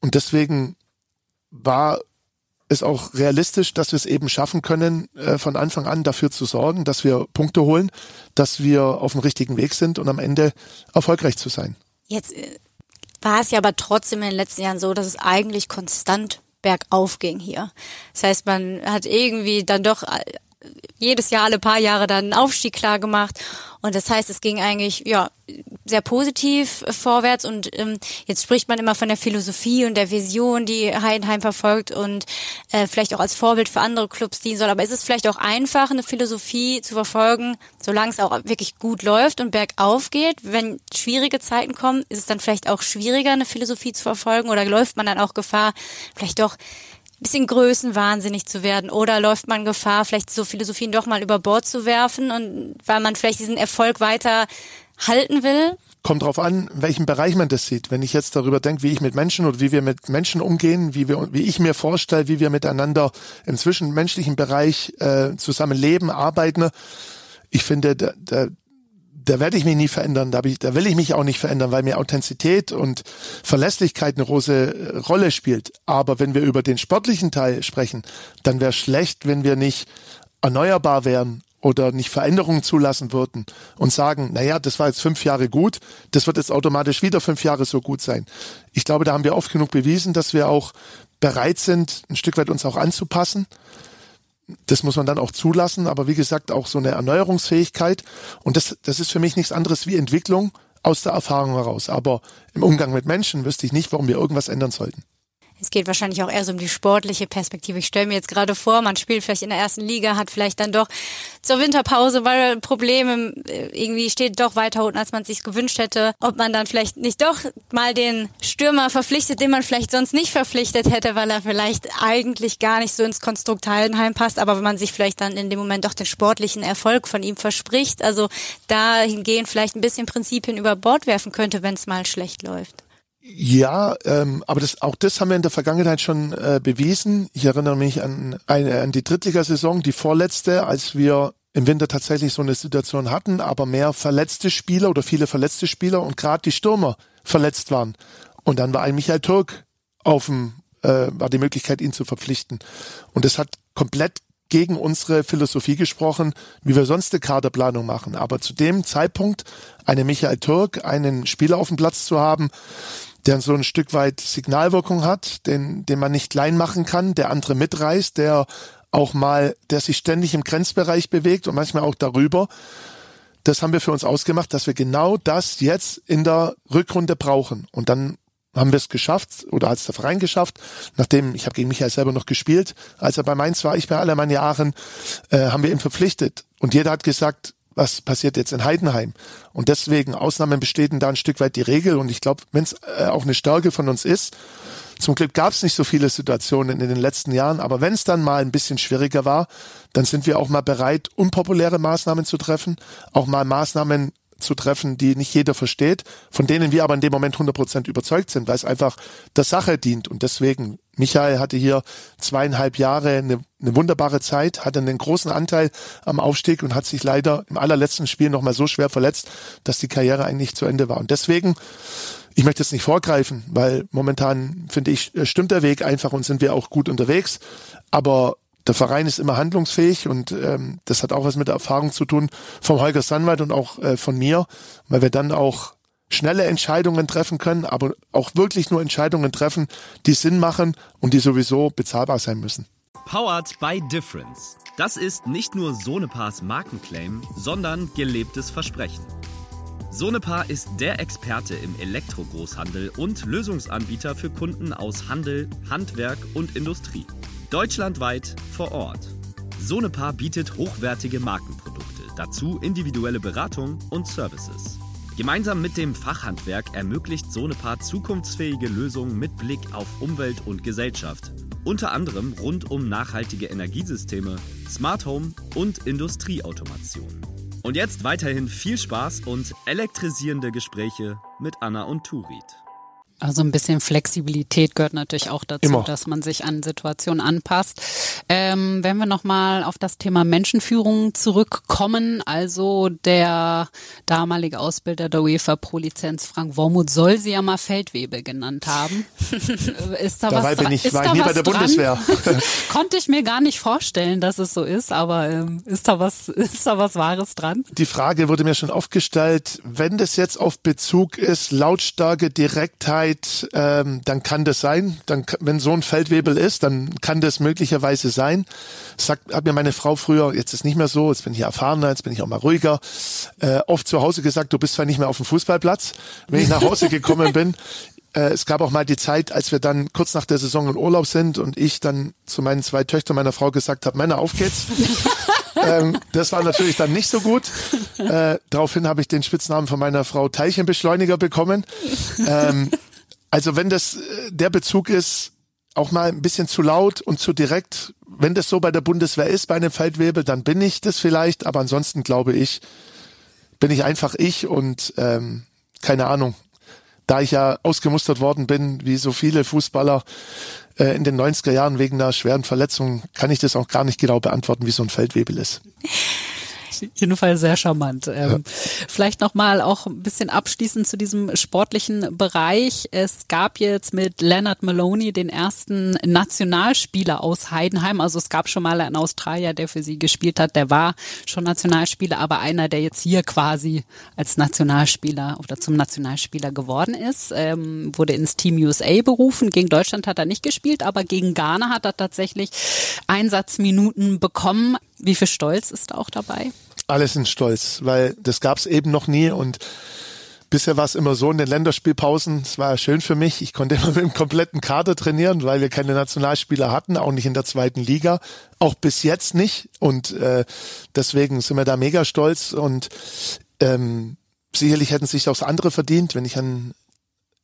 und deswegen war es auch realistisch, dass wir es eben schaffen können, äh, von Anfang an dafür zu sorgen, dass wir Punkte holen, dass wir auf dem richtigen Weg sind und am Ende erfolgreich zu sein. Jetzt äh, war es ja aber trotzdem in den letzten Jahren so, dass es eigentlich konstant bergauf ging hier. Das heißt, man hat irgendwie dann doch äh, jedes Jahr alle paar Jahre dann einen Aufstieg klar gemacht. Und das heißt, es ging eigentlich ja sehr positiv vorwärts. Und ähm, jetzt spricht man immer von der Philosophie und der Vision, die Heidenheim verfolgt und äh, vielleicht auch als Vorbild für andere Clubs dienen soll. Aber ist es vielleicht auch einfach, eine Philosophie zu verfolgen, solange es auch wirklich gut läuft und bergauf geht? Wenn schwierige Zeiten kommen, ist es dann vielleicht auch schwieriger, eine Philosophie zu verfolgen? Oder läuft man dann auch Gefahr, vielleicht doch bisschen größenwahnsinnig zu werden? Oder läuft man Gefahr, vielleicht so Philosophien doch mal über Bord zu werfen und weil man vielleicht diesen Erfolg weiter halten will? kommt drauf an, in welchem Bereich man das sieht. Wenn ich jetzt darüber denke, wie ich mit Menschen oder wie wir mit Menschen umgehen, wie wir, wie ich mir vorstelle, wie wir miteinander im zwischenmenschlichen Bereich äh, zusammen leben, arbeiten, ich finde, da, da, da werde ich mich nie verändern, da, ich, da will ich mich auch nicht verändern, weil mir Authentizität und Verlässlichkeit eine große äh, Rolle spielt. Aber wenn wir über den sportlichen Teil sprechen, dann wäre schlecht, wenn wir nicht erneuerbar wären oder nicht Veränderungen zulassen würden und sagen, naja, das war jetzt fünf Jahre gut, das wird jetzt automatisch wieder fünf Jahre so gut sein. Ich glaube, da haben wir oft genug bewiesen, dass wir auch bereit sind, ein Stück weit uns auch anzupassen. Das muss man dann auch zulassen, aber wie gesagt, auch so eine Erneuerungsfähigkeit. Und das, das ist für mich nichts anderes wie Entwicklung aus der Erfahrung heraus. Aber im Umgang mit Menschen wüsste ich nicht, warum wir irgendwas ändern sollten. Es geht wahrscheinlich auch eher so um die sportliche Perspektive. Ich stelle mir jetzt gerade vor, man spielt vielleicht in der ersten Liga, hat vielleicht dann doch zur Winterpause, weil Probleme äh, irgendwie steht doch weiter unten, als man sich gewünscht hätte, ob man dann vielleicht nicht doch mal den Stürmer verpflichtet, den man vielleicht sonst nicht verpflichtet hätte, weil er vielleicht eigentlich gar nicht so ins Konstrukt Heidenheim passt, aber wenn man sich vielleicht dann in dem Moment doch den sportlichen Erfolg von ihm verspricht, also dahingehend vielleicht ein bisschen Prinzipien über Bord werfen könnte, wenn es mal schlecht läuft. Ja, ähm, aber das, auch das haben wir in der Vergangenheit schon äh, bewiesen. Ich erinnere mich an, eine, an die Drittligasaison, die vorletzte, als wir im Winter tatsächlich so eine Situation hatten, aber mehr verletzte Spieler oder viele verletzte Spieler und gerade die Stürmer verletzt waren. Und dann war ein Michael Türk auf dem, äh, war die Möglichkeit, ihn zu verpflichten. Und das hat komplett gegen unsere Philosophie gesprochen, wie wir sonst eine Kaderplanung machen. Aber zu dem Zeitpunkt einen Michael Türk, einen Spieler auf dem Platz zu haben, der so ein Stück weit Signalwirkung hat, den, den man nicht klein machen kann, der andere mitreißt, der auch mal, der sich ständig im Grenzbereich bewegt und manchmal auch darüber. Das haben wir für uns ausgemacht, dass wir genau das jetzt in der Rückrunde brauchen. Und dann haben wir es geschafft oder hat es der Verein geschafft, nachdem ich habe gegen Michael selber noch gespielt, als er bei Mainz war, ich bei Alemann Jahren, äh, haben wir ihn verpflichtet. Und jeder hat gesagt, was passiert jetzt in Heidenheim. Und deswegen, Ausnahmen bestätigen da ein Stück weit die Regel. Und ich glaube, wenn es äh, auch eine Stärke von uns ist, zum Glück gab es nicht so viele Situationen in den letzten Jahren, aber wenn es dann mal ein bisschen schwieriger war, dann sind wir auch mal bereit, unpopuläre Maßnahmen zu treffen, auch mal Maßnahmen zu treffen, die nicht jeder versteht, von denen wir aber in dem Moment 100% überzeugt sind, weil es einfach der Sache dient. Und deswegen, Michael hatte hier zweieinhalb Jahre eine, eine wunderbare Zeit, hatte einen großen Anteil am Aufstieg und hat sich leider im allerletzten Spiel nochmal so schwer verletzt, dass die Karriere eigentlich zu Ende war. Und deswegen, ich möchte jetzt nicht vorgreifen, weil momentan, finde ich, stimmt der Weg einfach und sind wir auch gut unterwegs. Aber der Verein ist immer handlungsfähig und ähm, das hat auch was mit der Erfahrung zu tun vom Holger Sandwald und auch äh, von mir, weil wir dann auch schnelle Entscheidungen treffen können, aber auch wirklich nur Entscheidungen treffen, die Sinn machen und die sowieso bezahlbar sein müssen. Powered by Difference. Das ist nicht nur Sonepars Markenclaim, sondern gelebtes Versprechen. Sonepar ist der Experte im Elektrogroßhandel und Lösungsanbieter für Kunden aus Handel, Handwerk und Industrie. Deutschlandweit vor Ort. Sonepar bietet hochwertige Markenprodukte, dazu individuelle Beratung und Services. Gemeinsam mit dem Fachhandwerk ermöglicht Sonepar zukunftsfähige Lösungen mit Blick auf Umwelt und Gesellschaft. Unter anderem rund um nachhaltige Energiesysteme, Smart Home und Industrieautomation. Und jetzt weiterhin viel Spaß und elektrisierende Gespräche mit Anna und Turit. Also ein bisschen Flexibilität gehört natürlich auch dazu, Immer. dass man sich an Situationen anpasst. Ähm, wenn wir nochmal auf das Thema Menschenführung zurückkommen, also der damalige Ausbilder der UEFA Pro-Lizenz Frank Wormuth soll sie ja mal Feldwebel genannt haben. ist da Dabei was bin ich, war ich nie bei der dran? Bundeswehr. Konnte ich mir gar nicht vorstellen, dass es so ist, aber ähm, ist da was, ist da was Wahres dran? Die Frage wurde mir schon oft gestellt, wenn das jetzt auf Bezug ist, Lautstärke, Direktheit, Zeit, ähm, dann kann das sein. Dann, wenn so ein Feldwebel ist, dann kann das möglicherweise sein. Sagt, hat mir meine Frau früher, jetzt ist nicht mehr so, jetzt bin ich erfahrener, jetzt bin ich auch mal ruhiger, äh, oft zu Hause gesagt, du bist zwar nicht mehr auf dem Fußballplatz. Wenn ich nach Hause gekommen bin, äh, es gab auch mal die Zeit, als wir dann kurz nach der Saison in Urlaub sind und ich dann zu meinen zwei Töchtern meiner Frau gesagt habe, Männer, auf geht's. ähm, das war natürlich dann nicht so gut. Äh, daraufhin habe ich den Spitznamen von meiner Frau Teilchenbeschleuniger bekommen. Ähm, also wenn das äh, der Bezug ist, auch mal ein bisschen zu laut und zu direkt, wenn das so bei der Bundeswehr ist, bei einem Feldwebel, dann bin ich das vielleicht, aber ansonsten glaube ich, bin ich einfach ich und ähm, keine Ahnung, da ich ja ausgemustert worden bin, wie so viele Fußballer äh, in den 90er Jahren wegen einer schweren Verletzung, kann ich das auch gar nicht genau beantworten, wie so ein Feldwebel ist jeden Fall sehr charmant. Ähm, ja. Vielleicht nochmal auch ein bisschen abschließend zu diesem sportlichen Bereich. Es gab jetzt mit Leonard Maloney den ersten Nationalspieler aus Heidenheim. Also es gab schon mal einen Australier, der für sie gespielt hat. Der war schon Nationalspieler, aber einer, der jetzt hier quasi als Nationalspieler oder zum Nationalspieler geworden ist, ähm, wurde ins Team USA berufen. Gegen Deutschland hat er nicht gespielt, aber gegen Ghana hat er tatsächlich Einsatzminuten bekommen. Wie viel Stolz ist auch dabei? Alle sind stolz, weil das gab es eben noch nie und bisher war es immer so in den Länderspielpausen, es war ja schön für mich, ich konnte immer mit dem kompletten Kader trainieren, weil wir keine Nationalspieler hatten, auch nicht in der zweiten Liga, auch bis jetzt nicht. Und äh, deswegen sind wir da mega stolz. Und ähm, sicherlich hätten sich auch andere verdient, wenn ich an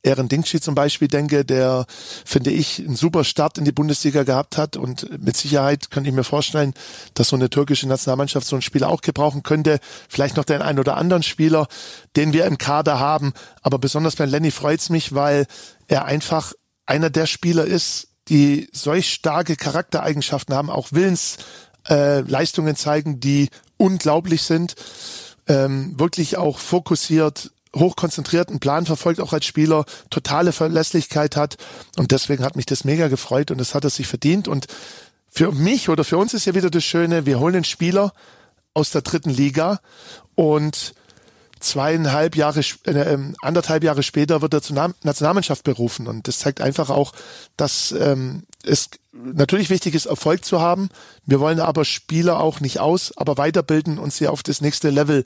Ehren Dingschi zum Beispiel denke, der, finde ich, einen super Start in die Bundesliga gehabt hat und mit Sicherheit könnte ich mir vorstellen, dass so eine türkische Nationalmannschaft so einen Spieler auch gebrauchen könnte. Vielleicht noch den einen oder anderen Spieler, den wir im Kader haben. Aber besonders bei Lenny freut's mich, weil er einfach einer der Spieler ist, die solch starke Charaktereigenschaften haben, auch Willensleistungen äh, zeigen, die unglaublich sind. Ähm, wirklich auch fokussiert, hochkonzentrierten Plan verfolgt, auch als Spieler, totale Verlässlichkeit hat. Und deswegen hat mich das mega gefreut und das hat er sich verdient. Und für mich oder für uns ist ja wieder das Schöne, wir holen einen Spieler aus der dritten Liga und zweieinhalb Jahre, äh, ähm, anderthalb Jahre später wird er zur Nationalmannschaft berufen. Und das zeigt einfach auch, dass ähm, es natürlich wichtig ist, Erfolg zu haben. Wir wollen aber Spieler auch nicht aus, aber weiterbilden und sie auf das nächste Level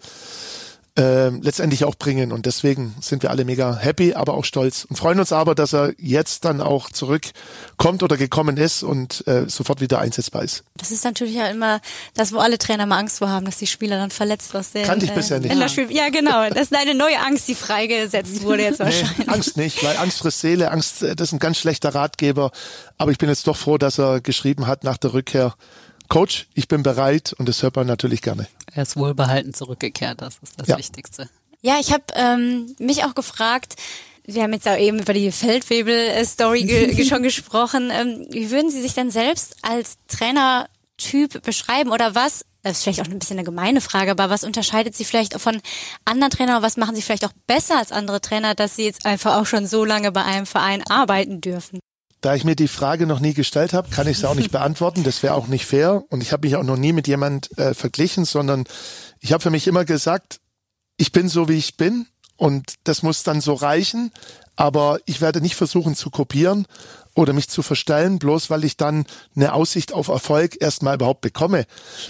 äh, letztendlich auch bringen. Und deswegen sind wir alle mega happy, aber auch stolz und freuen uns aber, dass er jetzt dann auch zurückkommt oder gekommen ist und äh, sofort wieder einsetzbar ist. Das ist natürlich ja immer das, wo alle Trainer mal Angst vor haben, dass die Spieler dann verletzt aus der Kannte ich äh, bisher nicht. Ja. ja, genau. Das ist eine neue Angst, die freigesetzt wurde jetzt wahrscheinlich. Nee, Angst nicht, weil Angst frisst Seele, Angst, äh, das ist ein ganz schlechter Ratgeber. Aber ich bin jetzt doch froh, dass er geschrieben hat nach der Rückkehr, Coach, ich bin bereit und das hört man natürlich gerne. Er ist wohlbehalten zurückgekehrt, das ist das ja. Wichtigste. Ja, ich habe ähm, mich auch gefragt, wir haben jetzt auch eben über die Feldwebel-Story ge schon gesprochen. Ähm, wie würden Sie sich denn selbst als Trainertyp beschreiben oder was? Das ist vielleicht auch ein bisschen eine gemeine Frage, aber was unterscheidet Sie vielleicht von anderen Trainern? Was machen Sie vielleicht auch besser als andere Trainer, dass Sie jetzt einfach auch schon so lange bei einem Verein arbeiten dürfen? Da ich mir die Frage noch nie gestellt habe, kann ich es auch nicht beantworten. Das wäre auch nicht fair. Und ich habe mich auch noch nie mit jemand äh, verglichen, sondern ich habe für mich immer gesagt, ich bin so, wie ich bin. Und das muss dann so reichen. Aber ich werde nicht versuchen zu kopieren oder mich zu verstellen, bloß weil ich dann eine Aussicht auf Erfolg erstmal überhaupt bekomme.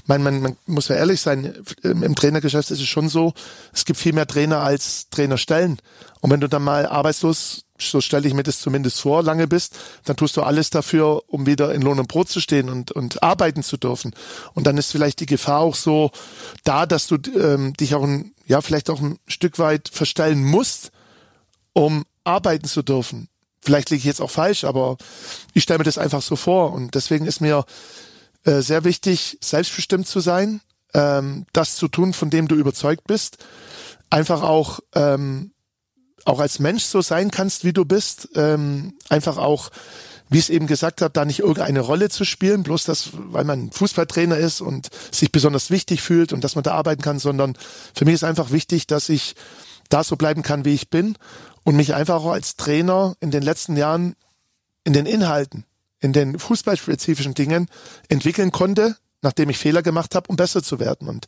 Man, man, man muss ja ehrlich sein, im Trainergeschäft ist es schon so, es gibt viel mehr Trainer als Trainerstellen. Und wenn du dann mal arbeitslos so stelle ich mir das zumindest vor, lange bist, dann tust du alles dafür, um wieder in Lohn und Brot zu stehen und, und arbeiten zu dürfen. Und dann ist vielleicht die Gefahr auch so da, dass du ähm, dich auch ein, ja vielleicht auch ein Stück weit verstellen musst, um arbeiten zu dürfen. Vielleicht liege ich jetzt auch falsch, aber ich stelle mir das einfach so vor. Und deswegen ist mir äh, sehr wichtig, selbstbestimmt zu sein, ähm, das zu tun, von dem du überzeugt bist. Einfach auch ähm, auch als Mensch so sein kannst, wie du bist. Ähm, einfach auch, wie ich es eben gesagt habe, da nicht irgendeine Rolle zu spielen, bloß das, weil man Fußballtrainer ist und sich besonders wichtig fühlt und dass man da arbeiten kann, sondern für mich ist einfach wichtig, dass ich da so bleiben kann, wie ich bin und mich einfach auch als Trainer in den letzten Jahren in den Inhalten, in den fußballspezifischen Dingen entwickeln konnte, nachdem ich Fehler gemacht habe, um besser zu werden. Und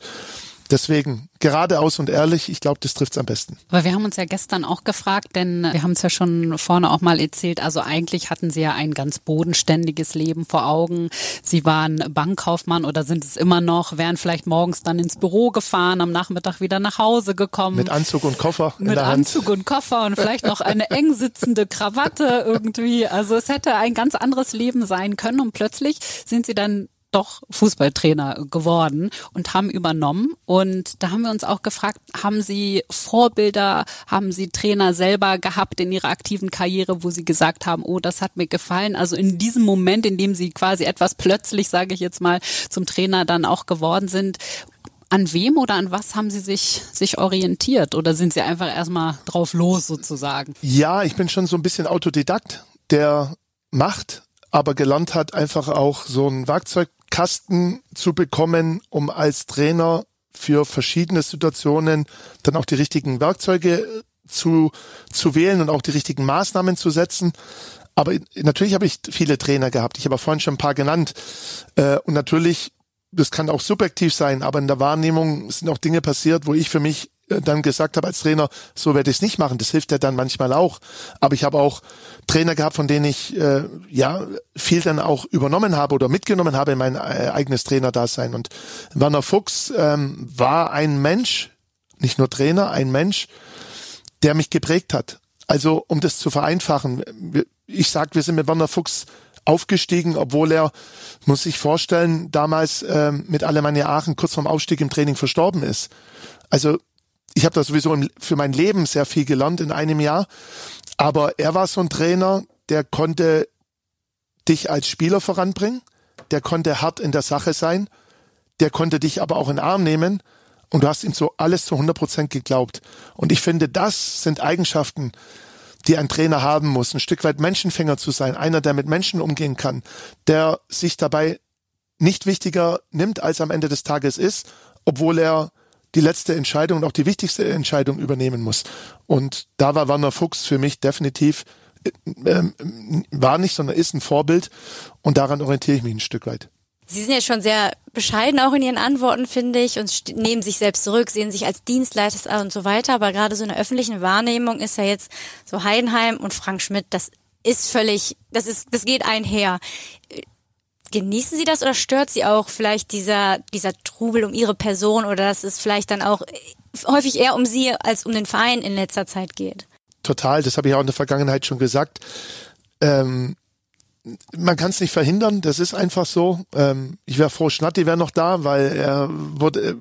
Deswegen geradeaus und ehrlich, ich glaube, das trifft's am besten. Aber wir haben uns ja gestern auch gefragt, denn wir haben es ja schon vorne auch mal erzählt. Also eigentlich hatten Sie ja ein ganz bodenständiges Leben vor Augen. Sie waren Bankkaufmann oder sind es immer noch, wären vielleicht morgens dann ins Büro gefahren, am Nachmittag wieder nach Hause gekommen. Mit Anzug und Koffer. Mit Anzug und Koffer und vielleicht noch eine eng sitzende Krawatte irgendwie. Also es hätte ein ganz anderes Leben sein können und plötzlich sind Sie dann doch Fußballtrainer geworden und haben übernommen. Und da haben wir uns auch gefragt, haben Sie Vorbilder, haben Sie Trainer selber gehabt in Ihrer aktiven Karriere, wo Sie gesagt haben, oh, das hat mir gefallen. Also in diesem Moment, in dem Sie quasi etwas plötzlich, sage ich jetzt mal, zum Trainer dann auch geworden sind, An wem oder an was haben Sie sich, sich orientiert oder sind Sie einfach erstmal drauf los sozusagen? Ja, ich bin schon so ein bisschen Autodidakt, der macht, aber gelernt hat, einfach auch so einen Werkzeugkasten zu bekommen, um als Trainer für verschiedene Situationen dann auch die richtigen Werkzeuge zu, zu wählen und auch die richtigen Maßnahmen zu setzen. Aber natürlich habe ich viele Trainer gehabt. Ich habe vorhin schon ein paar genannt. Äh, und natürlich, das kann auch subjektiv sein, aber in der Wahrnehmung sind auch Dinge passiert, wo ich für mich äh, dann gesagt habe als Trainer, so werde ich es nicht machen. Das hilft ja dann manchmal auch. Aber ich habe auch Trainer gehabt, von denen ich äh, ja viel dann auch übernommen habe oder mitgenommen habe in mein äh, eigenes Trainerdasein. Und Werner Fuchs ähm, war ein Mensch, nicht nur Trainer, ein Mensch, der mich geprägt hat. Also um das zu vereinfachen, ich sag, wir sind mit Werner Fuchs aufgestiegen, obwohl er, muss ich vorstellen, damals ähm, mit Alemannia Aachen kurz vorm Aufstieg im Training verstorben ist. Also ich habe da sowieso für mein Leben sehr viel gelernt in einem Jahr, aber er war so ein Trainer, der konnte dich als Spieler voranbringen, der konnte hart in der Sache sein, der konnte dich aber auch in den Arm nehmen. Und du hast ihm so alles zu 100 Prozent geglaubt. Und ich finde, das sind Eigenschaften, die ein Trainer haben muss. Ein Stück weit Menschenfänger zu sein, einer, der mit Menschen umgehen kann, der sich dabei nicht wichtiger nimmt, als am Ende des Tages ist, obwohl er die letzte Entscheidung und auch die wichtigste Entscheidung übernehmen muss. Und da war Werner Fuchs für mich definitiv, äh, äh, war nicht, sondern ist ein Vorbild und daran orientiere ich mich ein Stück weit. Sie sind ja schon sehr bescheiden auch in Ihren Antworten, finde ich, und nehmen sich selbst zurück, sehen sich als Dienstleister und so weiter. Aber gerade so in der öffentlichen Wahrnehmung ist ja jetzt so Heidenheim und Frank Schmidt, das ist völlig, das ist, das geht einher. Genießen Sie das oder stört Sie auch vielleicht dieser, dieser Trubel um Ihre Person oder dass es vielleicht dann auch häufig eher um Sie als um den Verein in letzter Zeit geht? Total, das habe ich auch in der Vergangenheit schon gesagt. Ähm, man kann es nicht verhindern, das ist einfach so. Ähm, ich wäre froh, Schnatti wäre noch da, weil er wurde,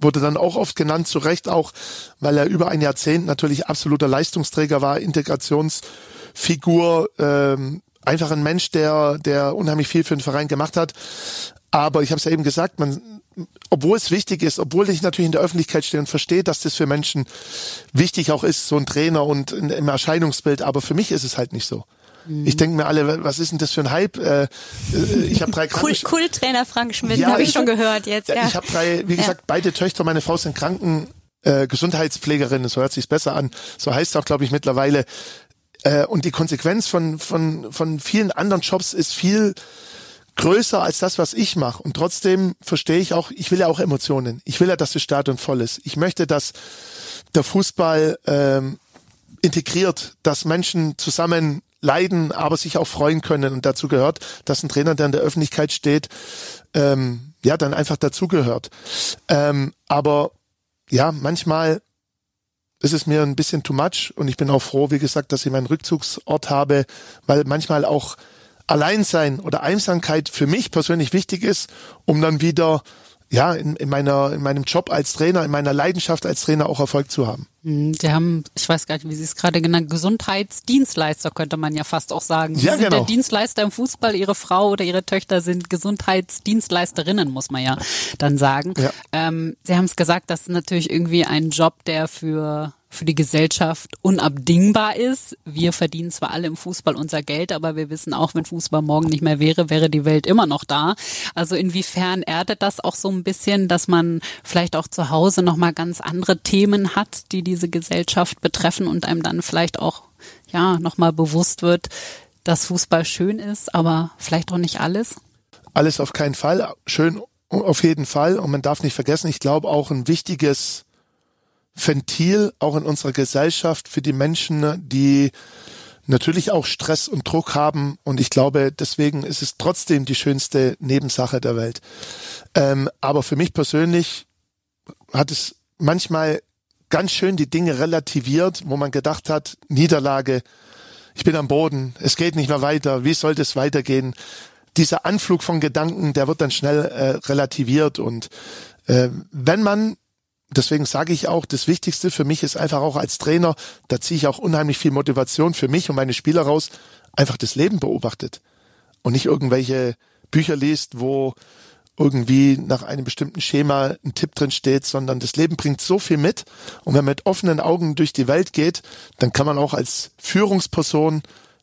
wurde dann auch oft genannt, zu Recht auch, weil er über ein Jahrzehnt natürlich absoluter Leistungsträger war, Integrationsfigur, ähm, einfach ein Mensch, der, der unheimlich viel für den Verein gemacht hat. Aber ich habe es ja eben gesagt, man, obwohl es wichtig ist, obwohl ich natürlich in der Öffentlichkeit stehe und verstehe, dass das für Menschen wichtig auch ist, so ein Trainer und im Erscheinungsbild, aber für mich ist es halt nicht so. Mhm. Ich denke mir alle, was ist denn das für ein Hype? Äh, äh ich habe drei Kranken Kulttrainer Frank Schmidt, ja, habe ich schon gehört jetzt. Ja. Ich habe drei, wie gesagt, ja. beide Töchter, meine Frau sind Kranken. Äh, Gesundheitspflegerinnen, so hört sich's besser an. So heißt auch, glaube ich, mittlerweile. Äh, und die Konsequenz von von von vielen anderen Jobs ist viel größer als das, was ich mache. Und trotzdem verstehe ich auch, ich will ja auch Emotionen. Ich will ja, dass das Stadion voll ist. Ich möchte, dass der Fußball ähm, integriert, dass Menschen zusammen leiden, aber sich auch freuen können. Und dazu gehört, dass ein Trainer, der in der Öffentlichkeit steht, ähm, ja, dann einfach dazugehört. Ähm, aber ja, manchmal ist es mir ein bisschen too much und ich bin auch froh, wie gesagt, dass ich meinen Rückzugsort habe, weil manchmal auch Alleinsein oder Einsamkeit für mich persönlich wichtig ist, um dann wieder ja, in, in meiner, in meinem Job als Trainer, in meiner Leidenschaft als Trainer auch Erfolg zu haben. Sie haben, ich weiß gar nicht, wie Sie es gerade genannt, Gesundheitsdienstleister könnte man ja fast auch sagen. Sie ja, sind genau. der Dienstleister im Fußball, Ihre Frau oder Ihre Töchter sind Gesundheitsdienstleisterinnen, muss man ja dann sagen. Ja. Ähm, Sie haben es gesagt, das ist natürlich irgendwie ein Job, der für für die Gesellschaft unabdingbar ist. Wir verdienen zwar alle im Fußball unser Geld, aber wir wissen auch, wenn Fußball morgen nicht mehr wäre, wäre die Welt immer noch da. Also inwiefern erdet das auch so ein bisschen, dass man vielleicht auch zu Hause nochmal ganz andere Themen hat, die diese Gesellschaft betreffen und einem dann vielleicht auch, ja, nochmal bewusst wird, dass Fußball schön ist, aber vielleicht auch nicht alles? Alles auf keinen Fall. Schön auf jeden Fall. Und man darf nicht vergessen, ich glaube auch ein wichtiges Ventil auch in unserer Gesellschaft für die Menschen, die natürlich auch Stress und Druck haben. Und ich glaube, deswegen ist es trotzdem die schönste Nebensache der Welt. Ähm, aber für mich persönlich hat es manchmal ganz schön die Dinge relativiert, wo man gedacht hat, Niederlage, ich bin am Boden, es geht nicht mehr weiter, wie sollte es weitergehen? Dieser Anflug von Gedanken, der wird dann schnell äh, relativiert und äh, wenn man deswegen sage ich auch, das Wichtigste für mich ist einfach auch als Trainer, da ziehe ich auch unheimlich viel Motivation für mich und meine Spieler raus, einfach das Leben beobachtet und nicht irgendwelche Bücher liest, wo irgendwie nach einem bestimmten Schema ein Tipp drin steht, sondern das Leben bringt so viel mit. Und wenn man mit offenen Augen durch die Welt geht, dann kann man auch als Führungsperson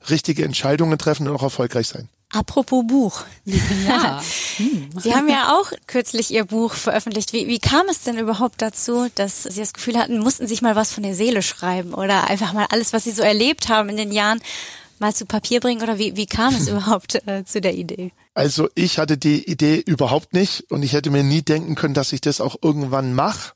richtige Entscheidungen treffen und auch erfolgreich sein. Apropos Buch. Ja. Sie haben ja auch kürzlich Ihr Buch veröffentlicht. Wie, wie kam es denn überhaupt dazu, dass Sie das Gefühl hatten, mussten sich mal was von der Seele schreiben oder einfach mal alles, was Sie so erlebt haben in den Jahren, mal zu Papier bringen? Oder wie, wie kam es überhaupt äh, zu der Idee? Also ich hatte die Idee überhaupt nicht und ich hätte mir nie denken können, dass ich das auch irgendwann mache.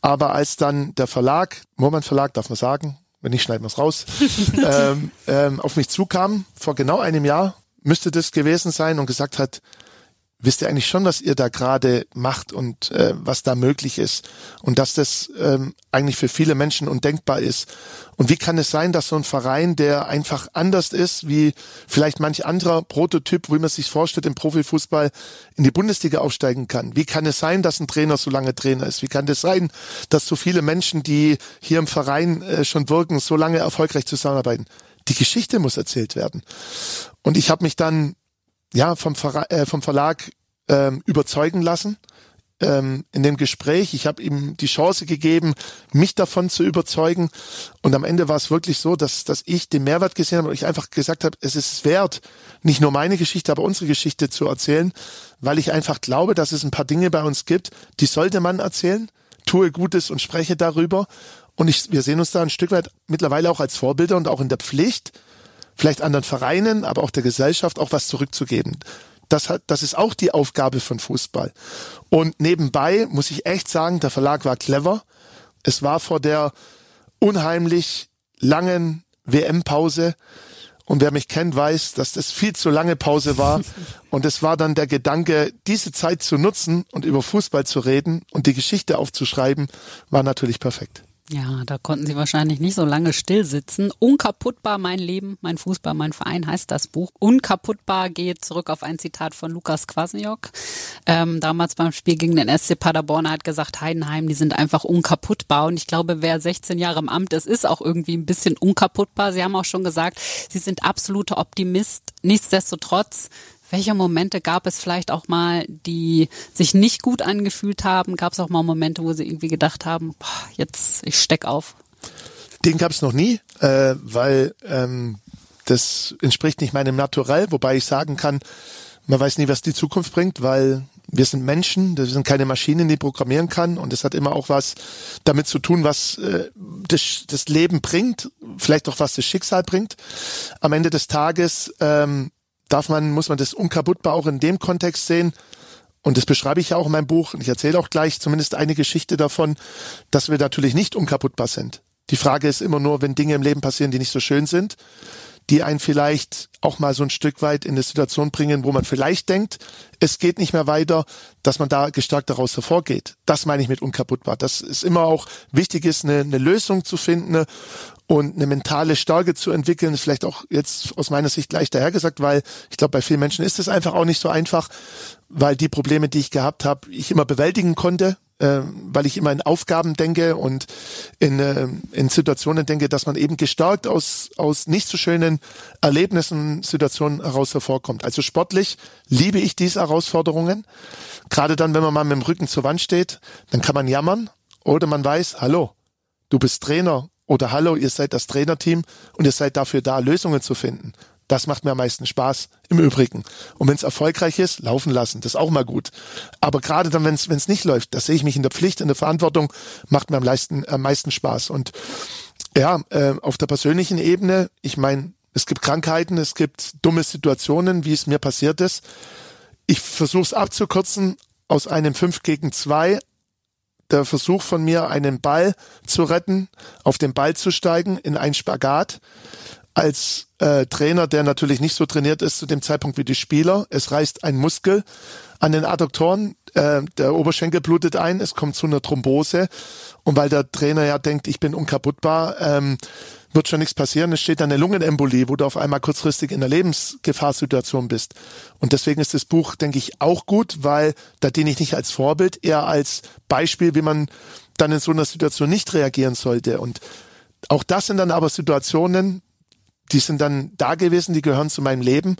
Aber als dann der Verlag, Moment Verlag, darf man sagen, wenn nicht, schneiden wir es raus, ähm, ähm, auf mich zukam, vor genau einem Jahr, müsste das gewesen sein und gesagt hat, wisst ihr eigentlich schon, was ihr da gerade macht und äh, was da möglich ist und dass das ähm, eigentlich für viele Menschen undenkbar ist. Und wie kann es sein, dass so ein Verein, der einfach anders ist, wie vielleicht manch anderer Prototyp, wie man sich vorstellt, im Profifußball in die Bundesliga aufsteigen kann? Wie kann es sein, dass ein Trainer so lange Trainer ist? Wie kann es sein, dass so viele Menschen, die hier im Verein äh, schon wirken, so lange erfolgreich zusammenarbeiten? Die Geschichte muss erzählt werden. Und ich habe mich dann ja vom, Ver äh, vom Verlag ähm, überzeugen lassen ähm, in dem Gespräch. Ich habe ihm die Chance gegeben, mich davon zu überzeugen. Und am Ende war es wirklich so, dass, dass ich den Mehrwert gesehen habe und ich einfach gesagt habe, es ist wert, nicht nur meine Geschichte, aber unsere Geschichte zu erzählen, weil ich einfach glaube, dass es ein paar Dinge bei uns gibt, die sollte man erzählen. Tue Gutes und spreche darüber. Und ich, wir sehen uns da ein Stück weit mittlerweile auch als Vorbilder und auch in der Pflicht, vielleicht anderen Vereinen, aber auch der Gesellschaft auch was zurückzugeben. Das, hat, das ist auch die Aufgabe von Fußball. Und nebenbei muss ich echt sagen, der Verlag war clever. Es war vor der unheimlich langen WM-Pause. Und wer mich kennt, weiß, dass das viel zu lange Pause war. Und es war dann der Gedanke, diese Zeit zu nutzen und über Fußball zu reden und die Geschichte aufzuschreiben, war natürlich perfekt. Ja, da konnten Sie wahrscheinlich nicht so lange still sitzen. Unkaputtbar mein Leben, mein Fußball, mein Verein heißt das Buch. Unkaputtbar geht zurück auf ein Zitat von Lukas Kwasniok. Ähm, damals beim Spiel gegen den SC Paderborn hat gesagt, Heidenheim, die sind einfach unkaputtbar. Und ich glaube, wer 16 Jahre im Amt ist, ist auch irgendwie ein bisschen unkaputtbar. Sie haben auch schon gesagt, Sie sind absoluter Optimist. Nichtsdestotrotz welche Momente gab es vielleicht auch mal, die sich nicht gut angefühlt haben? Gab es auch mal Momente, wo Sie irgendwie gedacht haben, boah, jetzt, ich steck auf? Den gab es noch nie, äh, weil ähm, das entspricht nicht meinem Naturell, wobei ich sagen kann, man weiß nie, was die Zukunft bringt, weil wir sind Menschen, wir sind keine Maschinen, die programmieren kann und es hat immer auch was damit zu tun, was äh, das, das Leben bringt, vielleicht auch was das Schicksal bringt. Am Ende des Tages ähm, darf man, muss man das unkaputtbar auch in dem Kontext sehen. Und das beschreibe ich ja auch in meinem Buch. Und ich erzähle auch gleich zumindest eine Geschichte davon, dass wir natürlich nicht unkaputtbar sind. Die Frage ist immer nur, wenn Dinge im Leben passieren, die nicht so schön sind, die einen vielleicht auch mal so ein Stück weit in eine Situation bringen, wo man vielleicht denkt, es geht nicht mehr weiter, dass man da gestärkt daraus hervorgeht. Das meine ich mit unkaputtbar. Dass es immer auch wichtig ist, eine, eine Lösung zu finden und eine mentale Stärke zu entwickeln, ist vielleicht auch jetzt aus meiner Sicht leicht dahergesagt, weil ich glaube, bei vielen Menschen ist es einfach auch nicht so einfach, weil die Probleme, die ich gehabt habe, ich immer bewältigen konnte, äh, weil ich immer in Aufgaben denke und in, äh, in Situationen denke, dass man eben gestärkt aus, aus nicht so schönen Erlebnissen, Situationen heraus hervorkommt. Also sportlich liebe ich diese Herausforderungen. Gerade dann, wenn man mal mit dem Rücken zur Wand steht, dann kann man jammern oder man weiß, hallo, du bist Trainer oder hallo, ihr seid das Trainerteam und ihr seid dafür da, Lösungen zu finden. Das macht mir am meisten Spaß im Übrigen. Und wenn es erfolgreich ist, laufen lassen, das ist auch mal gut. Aber gerade dann, wenn es nicht läuft, da sehe ich mich in der Pflicht, in der Verantwortung, macht mir am meisten, am meisten Spaß. Und ja, äh, auf der persönlichen Ebene, ich meine, es gibt Krankheiten, es gibt dumme Situationen, wie es mir passiert ist. Ich versuche es abzukürzen aus einem 5 gegen 2 der Versuch von mir, einen Ball zu retten, auf den Ball zu steigen in ein Spagat. Als äh, Trainer, der natürlich nicht so trainiert ist zu dem Zeitpunkt wie die Spieler. Es reißt ein Muskel an den Adduktoren, äh, der Oberschenkel blutet ein, es kommt zu einer Thrombose. Und weil der Trainer ja denkt, ich bin unkaputtbar, ähm, wird schon nichts passieren. Es steht eine Lungenembolie, wo du auf einmal kurzfristig in der Lebensgefahrsituation bist. Und deswegen ist das Buch, denke ich, auch gut, weil da diene ich nicht als Vorbild, eher als Beispiel, wie man dann in so einer Situation nicht reagieren sollte. Und auch das sind dann aber Situationen, die sind dann da gewesen, die gehören zu meinem Leben.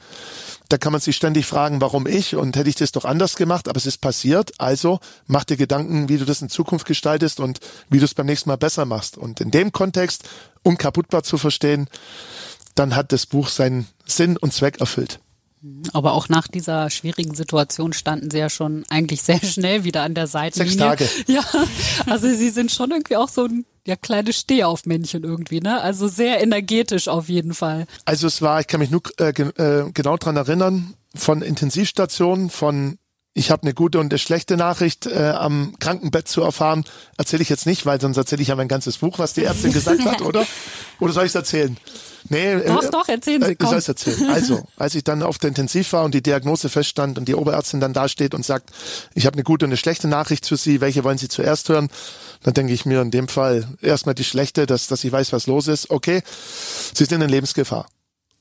Da kann man sich ständig fragen, warum ich und hätte ich das doch anders gemacht, aber es ist passiert. Also mach dir Gedanken, wie du das in Zukunft gestaltest und wie du es beim nächsten Mal besser machst. Und in dem Kontext, unkaputtbar zu verstehen, dann hat das Buch seinen Sinn und Zweck erfüllt. Aber auch nach dieser schwierigen Situation standen sie ja schon eigentlich sehr schnell wieder an der Seitenlinie. Sechs Tage. Ja, also sie sind schon irgendwie auch so ein ja, kleines Stehaufmännchen irgendwie, ne? Also sehr energetisch auf jeden Fall. Also es war, ich kann mich nur äh, äh, genau dran erinnern, von Intensivstationen, von ich habe eine gute und eine schlechte Nachricht äh, am Krankenbett zu erfahren, erzähle ich jetzt nicht, weil sonst erzähle ich ja mein ganzes Buch, was die Ärztin gesagt hat, oder? Oder soll ich es erzählen? Nee, doch, äh, doch, erzählen Sie. Äh, ich soll es erzählen. Also, als ich dann auf der Intensiv war und die Diagnose feststand und die Oberärztin dann da steht und sagt, ich habe eine gute und eine schlechte Nachricht für Sie, welche wollen Sie zuerst hören? Dann denke ich mir in dem Fall erstmal die schlechte, dass, dass ich weiß, was los ist. Okay, Sie sind in Lebensgefahr.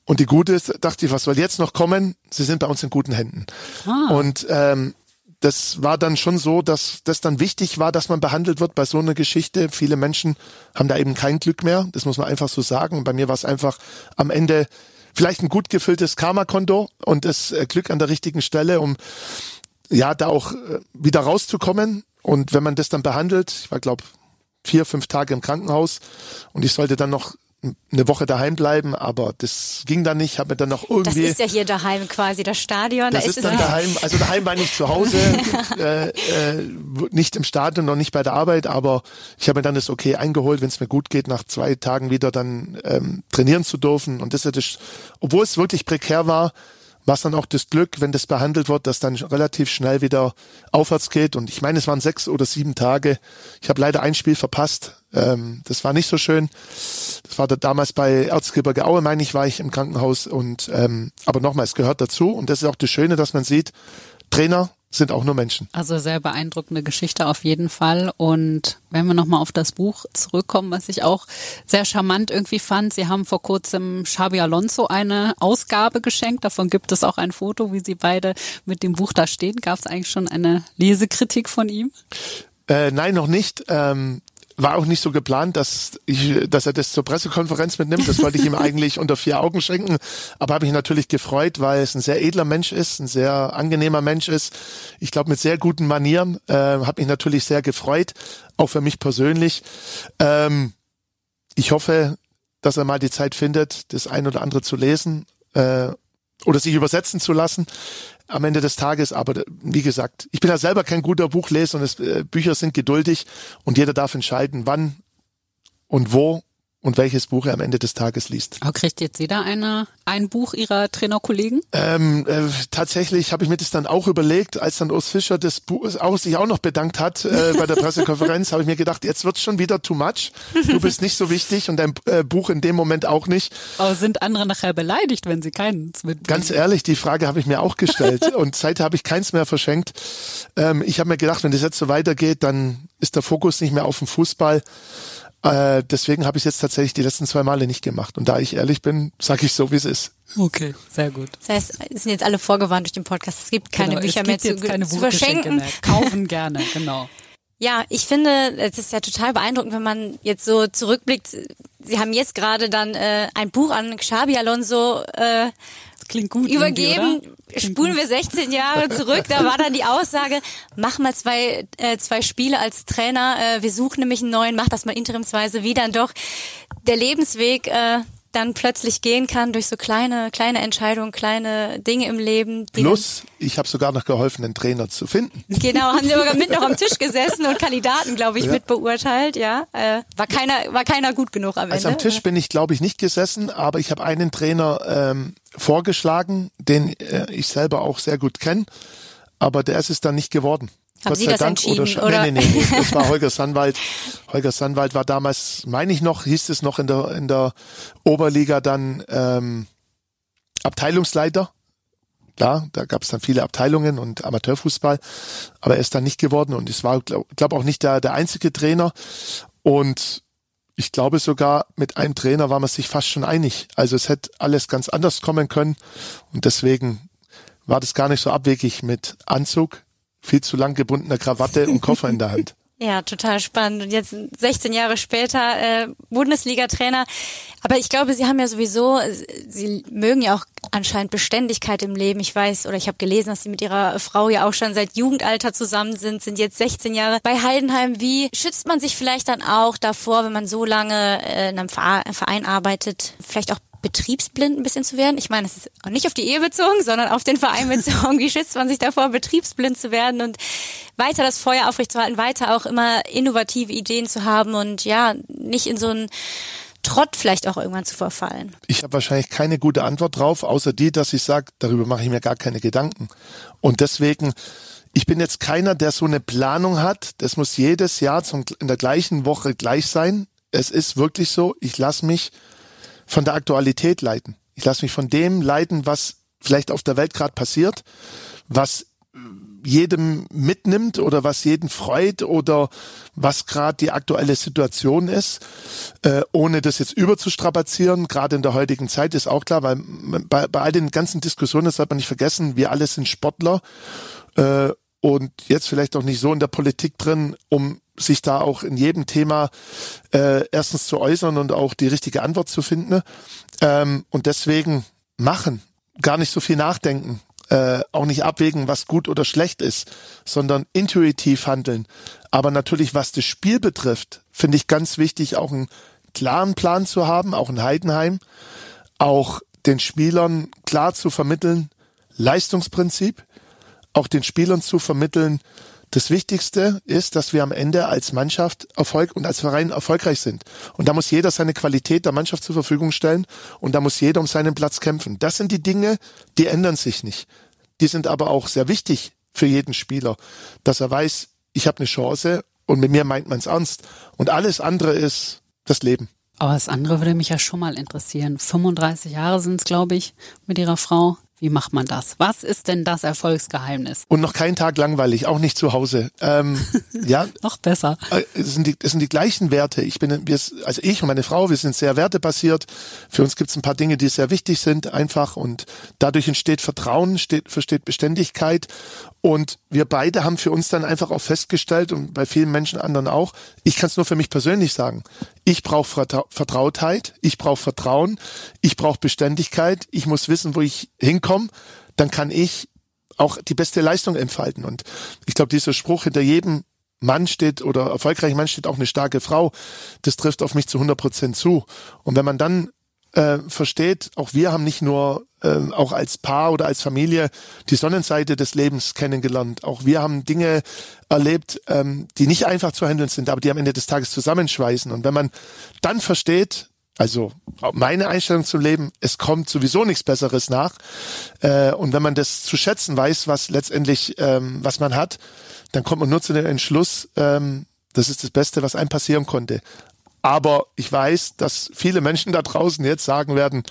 Und die gute ist, dachte ich, was soll jetzt noch kommen? Sie sind bei uns in guten Händen. Ah. Und ähm, das war dann schon so, dass das dann wichtig war, dass man behandelt wird bei so einer Geschichte. Viele Menschen haben da eben kein Glück mehr. Das muss man einfach so sagen. bei mir war es einfach am Ende vielleicht ein gut gefülltes Karma-Konto und das äh, Glück an der richtigen Stelle, um ja da auch äh, wieder rauszukommen. Und wenn man das dann behandelt, ich war glaube vier, fünf Tage im Krankenhaus und ich sollte dann noch eine Woche daheim bleiben, aber das ging dann nicht. Habe mir dann noch irgendwie. Das ist ja hier daheim quasi das Stadion. Das da ist, ist dann daheim. Also daheim war ich zu Hause, äh, äh, nicht im Stadion, noch nicht bei der Arbeit, aber ich habe mir dann das okay eingeholt, wenn es mir gut geht, nach zwei Tagen wieder dann ähm, trainieren zu dürfen. Und das ist obwohl es wirklich prekär war, war es dann auch das Glück, wenn das behandelt wird, dass dann relativ schnell wieder aufwärts geht. Und ich meine, es waren sechs oder sieben Tage. Ich habe leider ein Spiel verpasst. Ähm, das war nicht so schön. Das war da damals bei Erzgebirge Aue, meine ich, war ich im Krankenhaus. Und ähm, aber nochmal, es gehört dazu. Und das ist auch das Schöne, dass man sieht, Trainer sind auch nur Menschen. Also sehr beeindruckende Geschichte auf jeden Fall. Und wenn wir nochmal auf das Buch zurückkommen, was ich auch sehr charmant irgendwie fand, Sie haben vor kurzem Xabi Alonso eine Ausgabe geschenkt. Davon gibt es auch ein Foto, wie Sie beide mit dem Buch da stehen. Gab es eigentlich schon eine Lesekritik von ihm? Äh, nein, noch nicht. Ähm, war auch nicht so geplant, dass ich, dass er das zur Pressekonferenz mitnimmt. Das wollte ich ihm eigentlich unter vier Augen schenken. Aber habe mich natürlich gefreut, weil es ein sehr edler Mensch ist, ein sehr angenehmer Mensch ist. Ich glaube mit sehr guten Manieren. Äh, habe mich natürlich sehr gefreut, auch für mich persönlich. Ähm, ich hoffe, dass er mal die Zeit findet, das ein oder andere zu lesen äh, oder sich übersetzen zu lassen am Ende des Tages. Aber wie gesagt, ich bin ja selber kein guter Buchleser und es, äh, Bücher sind geduldig und jeder darf entscheiden, wann und wo und welches Buch er am Ende des Tages liest. Aber kriegt jetzt jeder eine, ein Buch Ihrer Trainerkollegen? Ähm, äh, tatsächlich habe ich mir das dann auch überlegt, als dann Urs Fischer das Buch auch sich auch noch bedankt hat äh, bei der Pressekonferenz, habe ich mir gedacht, jetzt wird's schon wieder too much. Du bist nicht so wichtig und dein äh, Buch in dem Moment auch nicht. Aber sind andere nachher beleidigt, wenn sie keins mit? Ganz ehrlich, die Frage habe ich mir auch gestellt und seither habe ich keins mehr verschenkt. Ähm, ich habe mir gedacht, wenn das jetzt so weitergeht, dann ist der Fokus nicht mehr auf dem Fußball. Äh, deswegen habe ich es jetzt tatsächlich die letzten zwei Male nicht gemacht. Und da ich ehrlich bin, sage ich so, wie es ist. Okay, sehr gut. Das heißt, es sind jetzt alle vorgewarnt durch den Podcast. Es gibt keine genau, Bücher mehr zu, keine zu verschenken. Mehr. Kaufen gerne, genau. Ja, ich finde, es ist ja total beeindruckend, wenn man jetzt so zurückblickt. Sie haben jetzt gerade dann äh, ein Buch an Xabi Alonso äh, klingt gut. Übergeben, spulen gut. wir 16 Jahre zurück. Da war dann die Aussage, mach mal zwei, äh, zwei Spiele als Trainer. Äh, wir suchen nämlich einen neuen, mach das mal interimsweise wieder. Und doch der Lebensweg äh, dann plötzlich gehen kann durch so kleine, kleine Entscheidungen, kleine Dinge im Leben. Plus, ich habe sogar noch geholfen, einen Trainer zu finden. Genau, haben wir sogar mit noch am Tisch gesessen und Kandidaten, glaube ich, ja. mit beurteilt. Ja, äh, war keiner, war keiner gut genug am also Ende. Also am Tisch bin ich, glaube ich, nicht gesessen, aber ich habe einen Trainer ähm, vorgeschlagen, den äh, ich selber auch sehr gut kenne, aber der ist es dann nicht geworden. Haben Gott Sie das Dank, entschieden, oder? oder? Nee, nee, nee, nee, das war Holger Sandwald. Holger Sandwald war damals, meine ich noch, hieß es noch in der, in der Oberliga dann ähm, Abteilungsleiter. Klar, da gab es dann viele Abteilungen und Amateurfußball, aber er ist dann nicht geworden und es war, glaube glaub auch nicht der, der einzige Trainer. Und ich glaube sogar, mit einem Trainer war man sich fast schon einig. Also es hätte alles ganz anders kommen können und deswegen war das gar nicht so abwegig mit Anzug, viel zu lang gebundener Krawatte und Koffer in der Hand. Ja, total spannend. Und jetzt 16 Jahre später äh, Bundesliga-Trainer. Aber ich glaube, Sie haben ja sowieso, Sie mögen ja auch anscheinend Beständigkeit im Leben. Ich weiß oder ich habe gelesen, dass Sie mit Ihrer Frau ja auch schon seit Jugendalter zusammen sind, sind jetzt 16 Jahre bei Heidenheim. Wie schützt man sich vielleicht dann auch davor, wenn man so lange äh, in einem Verein arbeitet, vielleicht auch betriebsblind ein bisschen zu werden? Ich meine, es ist auch nicht auf die Ehe bezogen, sondern auf den Verein bezogen. Wie schützt man sich davor, betriebsblind zu werden und weiter das Feuer aufrechtzuerhalten, weiter auch immer innovative Ideen zu haben und ja, nicht in so einen Trott vielleicht auch irgendwann zu verfallen? Ich habe wahrscheinlich keine gute Antwort drauf, außer die, dass ich sage, darüber mache ich mir gar keine Gedanken. Und deswegen, ich bin jetzt keiner, der so eine Planung hat. Das muss jedes Jahr zum, in der gleichen Woche gleich sein. Es ist wirklich so, ich lasse mich von der Aktualität leiten. Ich lasse mich von dem leiten, was vielleicht auf der Welt gerade passiert, was jedem mitnimmt oder was jeden freut oder was gerade die aktuelle Situation ist, äh, ohne das jetzt überzustrapazieren. Gerade in der heutigen Zeit ist auch klar, weil bei, bei all den ganzen Diskussionen, das sollte man nicht vergessen, wir alle sind Sportler äh, und jetzt vielleicht auch nicht so in der Politik drin, um sich da auch in jedem Thema äh, erstens zu äußern und auch die richtige Antwort zu finden. Ähm, und deswegen machen, gar nicht so viel nachdenken, äh, auch nicht abwägen, was gut oder schlecht ist, sondern intuitiv handeln. Aber natürlich, was das Spiel betrifft, finde ich ganz wichtig, auch einen klaren Plan zu haben, auch in Heidenheim, auch den Spielern klar zu vermitteln, Leistungsprinzip, auch den Spielern zu vermitteln, das Wichtigste ist, dass wir am Ende als Mannschaft Erfolg und als Verein erfolgreich sind. Und da muss jeder seine Qualität der Mannschaft zur Verfügung stellen und da muss jeder um seinen Platz kämpfen. Das sind die Dinge, die ändern sich nicht. Die sind aber auch sehr wichtig für jeden Spieler, dass er weiß, ich habe eine Chance und mit mir meint man es ernst. Und alles andere ist das Leben. Aber das andere würde mich ja schon mal interessieren. 35 Jahre sind es, glaube ich, mit Ihrer Frau. Wie macht man das? Was ist denn das Erfolgsgeheimnis? Und noch kein Tag langweilig, auch nicht zu Hause. Ähm, ja, noch besser. Äh, es, sind die, es sind die gleichen Werte. Ich bin, wir, also ich und meine Frau, wir sind sehr wertebasiert. Für uns gibt es ein paar Dinge, die sehr wichtig sind, einfach und dadurch entsteht Vertrauen, steht, versteht Beständigkeit und wir beide haben für uns dann einfach auch festgestellt und bei vielen Menschen anderen auch, ich kann es nur für mich persönlich sagen, ich brauche Vertrautheit, ich brauche Vertrauen, ich brauche Beständigkeit, ich muss wissen, wo ich hinkomme, dann kann ich auch die beste Leistung entfalten. Und ich glaube, dieser Spruch hinter jedem Mann steht oder erfolgreicher Mann steht auch eine starke Frau, das trifft auf mich zu 100 Prozent zu. Und wenn man dann äh, versteht, auch wir haben nicht nur äh, auch als Paar oder als Familie die Sonnenseite des Lebens kennengelernt. Auch wir haben Dinge erlebt, ähm, die nicht einfach zu handeln sind, aber die am Ende des Tages zusammenschweißen. Und wenn man dann versteht, also meine Einstellung zum Leben, es kommt sowieso nichts Besseres nach. Äh, und wenn man das zu schätzen weiß, was letztendlich, ähm, was man hat, dann kommt man nur zu dem Entschluss, ähm, das ist das Beste, was einem passieren konnte. Aber ich weiß, dass viele Menschen da draußen jetzt sagen werden,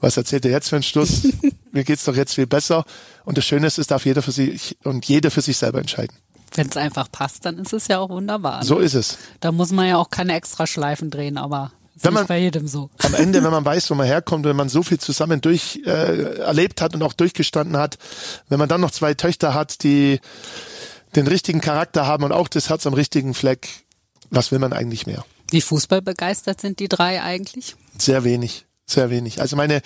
was erzählt er jetzt für einen Schluss? Mir geht's doch jetzt viel besser. Und das Schöne ist, es darf jeder für sich und jede für sich selber entscheiden. Wenn es einfach passt, dann ist es ja auch wunderbar. Ne? So ist es. Da muss man ja auch keine extra Schleifen drehen, aber wenn man, bei jedem so. Am Ende, wenn man weiß, wo man herkommt, wenn man so viel zusammen durch äh, erlebt hat und auch durchgestanden hat, wenn man dann noch zwei Töchter hat, die den richtigen Charakter haben und auch das Herz am richtigen Fleck, was will man eigentlich mehr? Wie fußballbegeistert sind die drei eigentlich? Sehr wenig, sehr wenig. Also meine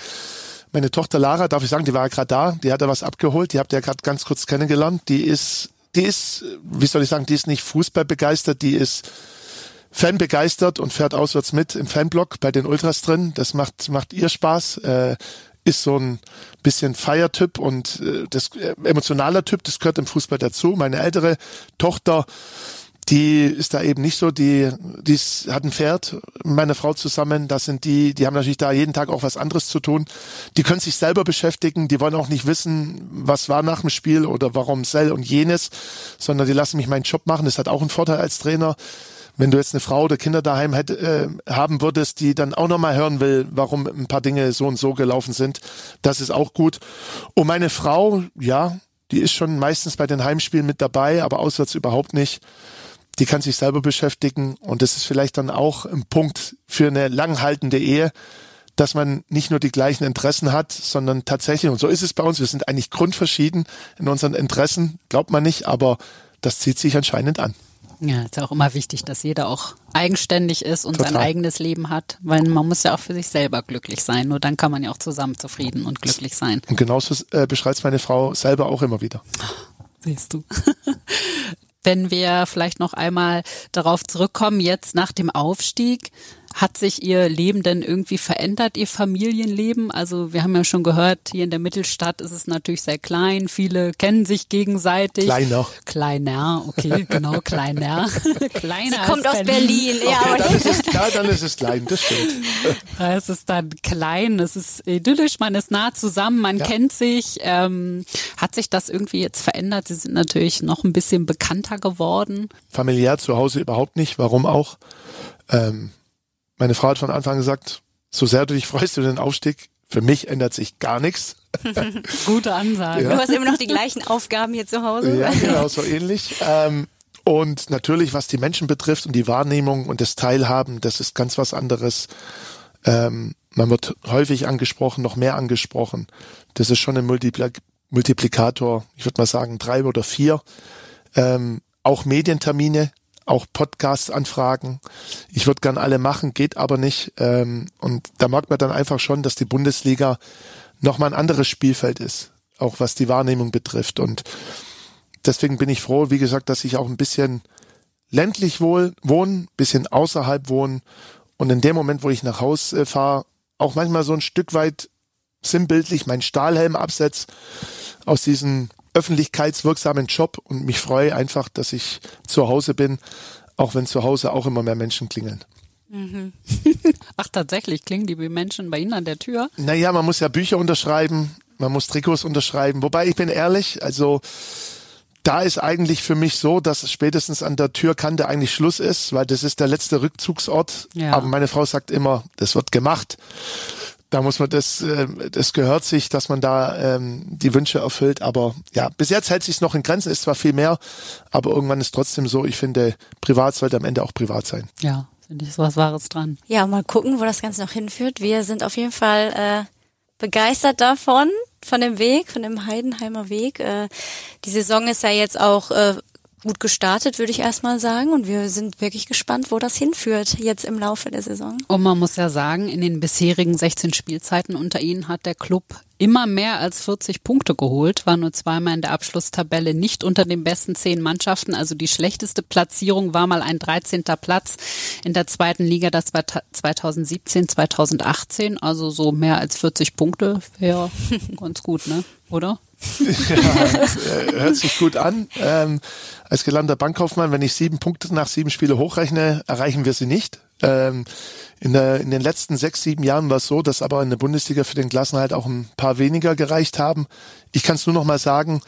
meine Tochter Lara, darf ich sagen, die war ja gerade da, die hat da was abgeholt, die habt ihr ja gerade ganz kurz kennengelernt. Die ist, die ist, wie soll ich sagen, die ist nicht fußballbegeistert, die ist Fan begeistert und fährt auswärts mit im Fanblock bei den Ultras drin. Das macht, macht ihr Spaß. Äh, ist so ein bisschen Feiertyp und äh, das äh, emotionaler Typ, das gehört im Fußball dazu. Meine ältere Tochter die ist da eben nicht so, die, die hat ein Pferd, meine Frau zusammen, das sind die, die haben natürlich da jeden Tag auch was anderes zu tun. Die können sich selber beschäftigen, die wollen auch nicht wissen, was war nach dem Spiel oder warum Sell und jenes, sondern die lassen mich meinen Job machen. Das hat auch einen Vorteil als Trainer. Wenn du jetzt eine Frau oder Kinder daheim hätte, äh, haben würdest, die dann auch nochmal hören will, warum ein paar Dinge so und so gelaufen sind, das ist auch gut. Und meine Frau, ja, die ist schon meistens bei den Heimspielen mit dabei, aber auswärts überhaupt nicht die kann sich selber beschäftigen und das ist vielleicht dann auch ein Punkt für eine langhaltende Ehe, dass man nicht nur die gleichen Interessen hat, sondern tatsächlich, und so ist es bei uns, wir sind eigentlich grundverschieden in unseren Interessen, glaubt man nicht, aber das zieht sich anscheinend an. Ja, ist ja auch immer wichtig, dass jeder auch eigenständig ist und Total. sein eigenes Leben hat, weil man muss ja auch für sich selber glücklich sein. Nur dann kann man ja auch zusammen zufrieden und glücklich sein. Und genauso äh, beschreibt meine Frau selber auch immer wieder. Siehst du. Wenn wir vielleicht noch einmal darauf zurückkommen, jetzt nach dem Aufstieg, hat sich Ihr Leben denn irgendwie verändert, Ihr Familienleben? Also wir haben ja schon gehört, hier in der Mittelstadt ist es natürlich sehr klein. Viele kennen sich gegenseitig. Kleiner. Kleiner, okay, genau, kleiner. kleiner Sie kommt aus Berlin, ja. Okay, aber- dann ist es, ja, dann ist es klein, das stimmt. Da ist es dann klein, es ist idyllisch, man ist nah zusammen, man Ja. kennt sich. Ähm, hat sich das irgendwie jetzt verändert? Sie sind natürlich noch ein bisschen bekannter geworden. Familiär zu Hause überhaupt nicht. Warum auch? Ähm, meine Frau hat von Anfang an gesagt, so sehr du dich freust über den Aufstieg, für mich ändert sich gar nichts. Gute Ansage. Du hast immer noch die gleichen Aufgaben hier zu Hause. Ja, genau, so ähnlich. Ähm, und natürlich, was die Menschen betrifft und die Wahrnehmung und das Teilhaben, das ist ganz was anderes. Ähm, man wird häufig angesprochen, noch mehr angesprochen. Das ist schon ein Multipla Multiplikator, ich würde mal sagen drei oder vier. Ähm, auch Medientermine, auch Podcast-Anfragen. Ich würde gern alle machen, geht aber nicht. Ähm, und da merkt man dann einfach schon, dass die Bundesliga nochmal ein anderes Spielfeld ist, auch was die Wahrnehmung betrifft. Und deswegen bin ich froh, wie gesagt, dass ich auch ein bisschen ländlich wohl wohne, bisschen außerhalb wohne und in dem Moment, wo ich nach Haus äh, fahre, auch manchmal so ein Stück weit sinnbildlich meinen Stahlhelm absetz aus diesem öffentlichkeitswirksamen Job und mich freue einfach, dass ich zu Hause bin, auch wenn zu Hause auch immer mehr Menschen klingeln. Ach, tatsächlich klingen die Menschen bei Ihnen an der Tür. Naja, man muss ja Bücher unterschreiben, man muss Trikots unterschreiben. Wobei ich bin ehrlich, also da ist eigentlich für mich so, dass es spätestens an der Türkante eigentlich Schluss ist, weil das ist der letzte Rückzugsort. Ja. Aber meine Frau sagt immer, das wird gemacht. Da muss man das, äh, das gehört sich, dass man da ähm, die Wünsche erfüllt. Aber ja, bis jetzt hält sich noch in Grenzen, ist zwar viel mehr, aber irgendwann ist trotzdem so, ich finde, privat sollte am Ende auch privat sein. Ja, finde ich so was Wahres dran. Ja, mal gucken, wo das Ganze noch hinführt. Wir sind auf jeden Fall äh, begeistert davon, von dem Weg, von dem Heidenheimer Weg. Äh, die Saison ist ja jetzt auch äh, gut gestartet, würde ich erstmal sagen. Und wir sind wirklich gespannt, wo das hinführt jetzt im Laufe der Saison. Und man muss ja sagen, in den bisherigen 16 Spielzeiten unter ihnen hat der Club immer mehr als 40 Punkte geholt, war nur zweimal in der Abschlusstabelle nicht unter den besten zehn Mannschaften. Also die schlechteste Platzierung war mal ein 13. Platz in der zweiten Liga, das war 2017, 2018. Also so mehr als 40 Punkte wäre ganz gut, ne? Oder? Äh, hört sich gut an. Ähm, als gelernter Bankkaufmann, wenn ich sieben Punkte nach sieben Spiele hochrechne, erreichen wir sie nicht. Ähm, in, der, in den letzten sechs, sieben Jahren war es so, dass aber in der Bundesliga für den Klassenhalt auch ein paar weniger gereicht haben. Ich kann es nur noch mal sagen,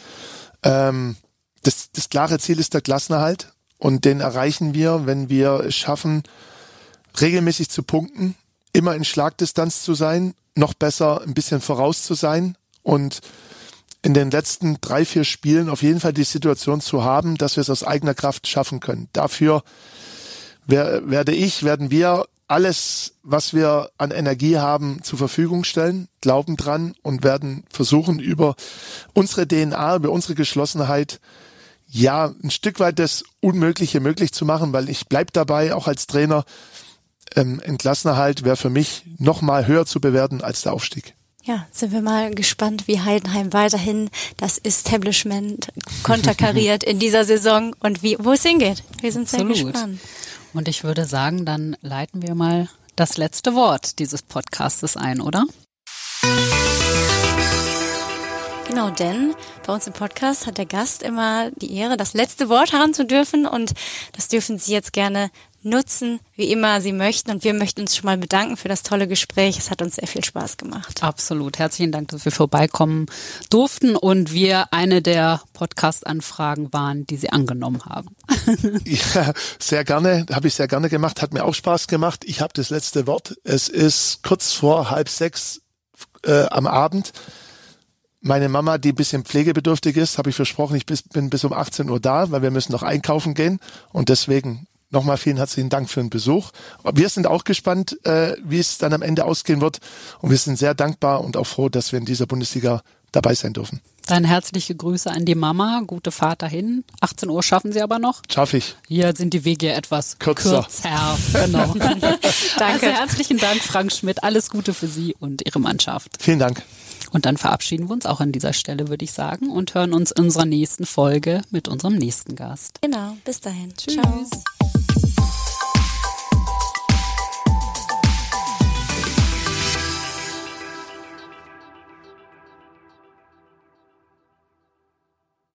ähm, das, das klare Ziel ist der Klassenerhalt und den erreichen wir, wenn wir es schaffen, regelmäßig zu punkten, immer in Schlagdistanz zu sein, noch besser ein bisschen voraus zu sein und in den letzten drei, vier Spielen auf jeden Fall die Situation zu haben, dass wir es aus eigener Kraft schaffen können. Dafür wer, werde ich, werden wir alles, was wir an Energie haben, zur Verfügung stellen, glauben dran und werden versuchen, über unsere DNA, über unsere Geschlossenheit, ja, ein Stück weit das Unmögliche möglich zu machen, weil ich bleib dabei, auch als Trainer, ähm, ein Klassenerhalt wäre für mich noch mal höher zu bewerten als der Aufstieg. Ja, sind wir mal gespannt, wie Heidenheim weiterhin das Establishment konterkariert in dieser Saison und wie, wo es hingeht. Wir sind sehr Absolut. gespannt. Und ich würde sagen, dann leiten wir mal das letzte Wort dieses Podcastes ein, oder? Genau, denn bei uns im Podcast hat der Gast immer die Ehre, das letzte Wort haben zu dürfen und das dürfen Sie jetzt gerne nutzen, wie immer Sie möchten. Und wir möchten uns schon mal bedanken für das tolle Gespräch. Es hat uns sehr viel Spaß gemacht. Absolut. Herzlichen Dank, dass wir vorbeikommen durften und wir eine der Podcast-Anfragen waren, die Sie angenommen haben. Ja, sehr gerne, habe ich sehr gerne gemacht, hat mir auch Spaß gemacht. Ich habe das letzte Wort. Es ist kurz vor halb sechs äh, am Abend. Meine Mama, die ein bisschen pflegebedürftig ist, habe ich versprochen, ich bis, bin bis um 18 Uhr da, weil wir müssen noch einkaufen gehen. Und deswegen Nochmal vielen herzlichen Dank für den Besuch. Wir sind auch gespannt, äh, wie es dann am Ende ausgehen wird. Und wir sind sehr dankbar und auch froh, dass wir in dieser Bundesliga dabei sein dürfen. Dann herzliche Grüße an die Mama, gute Fahrt dahin. 18 Uhr schaffen Sie aber noch. Schaffe ich. Hier sind die Wege etwas Kürzer. kürzer. Genau. Danke. Also herzlichen Dank, Frank Schmidt. Alles Gute für Sie und Ihre Mannschaft. Vielen Dank. Und dann verabschieden wir uns auch an dieser Stelle, würde ich sagen, und hören uns in unserer nächsten Folge mit unserem nächsten Gast. Genau, bis dahin. Tschüss. Ciao.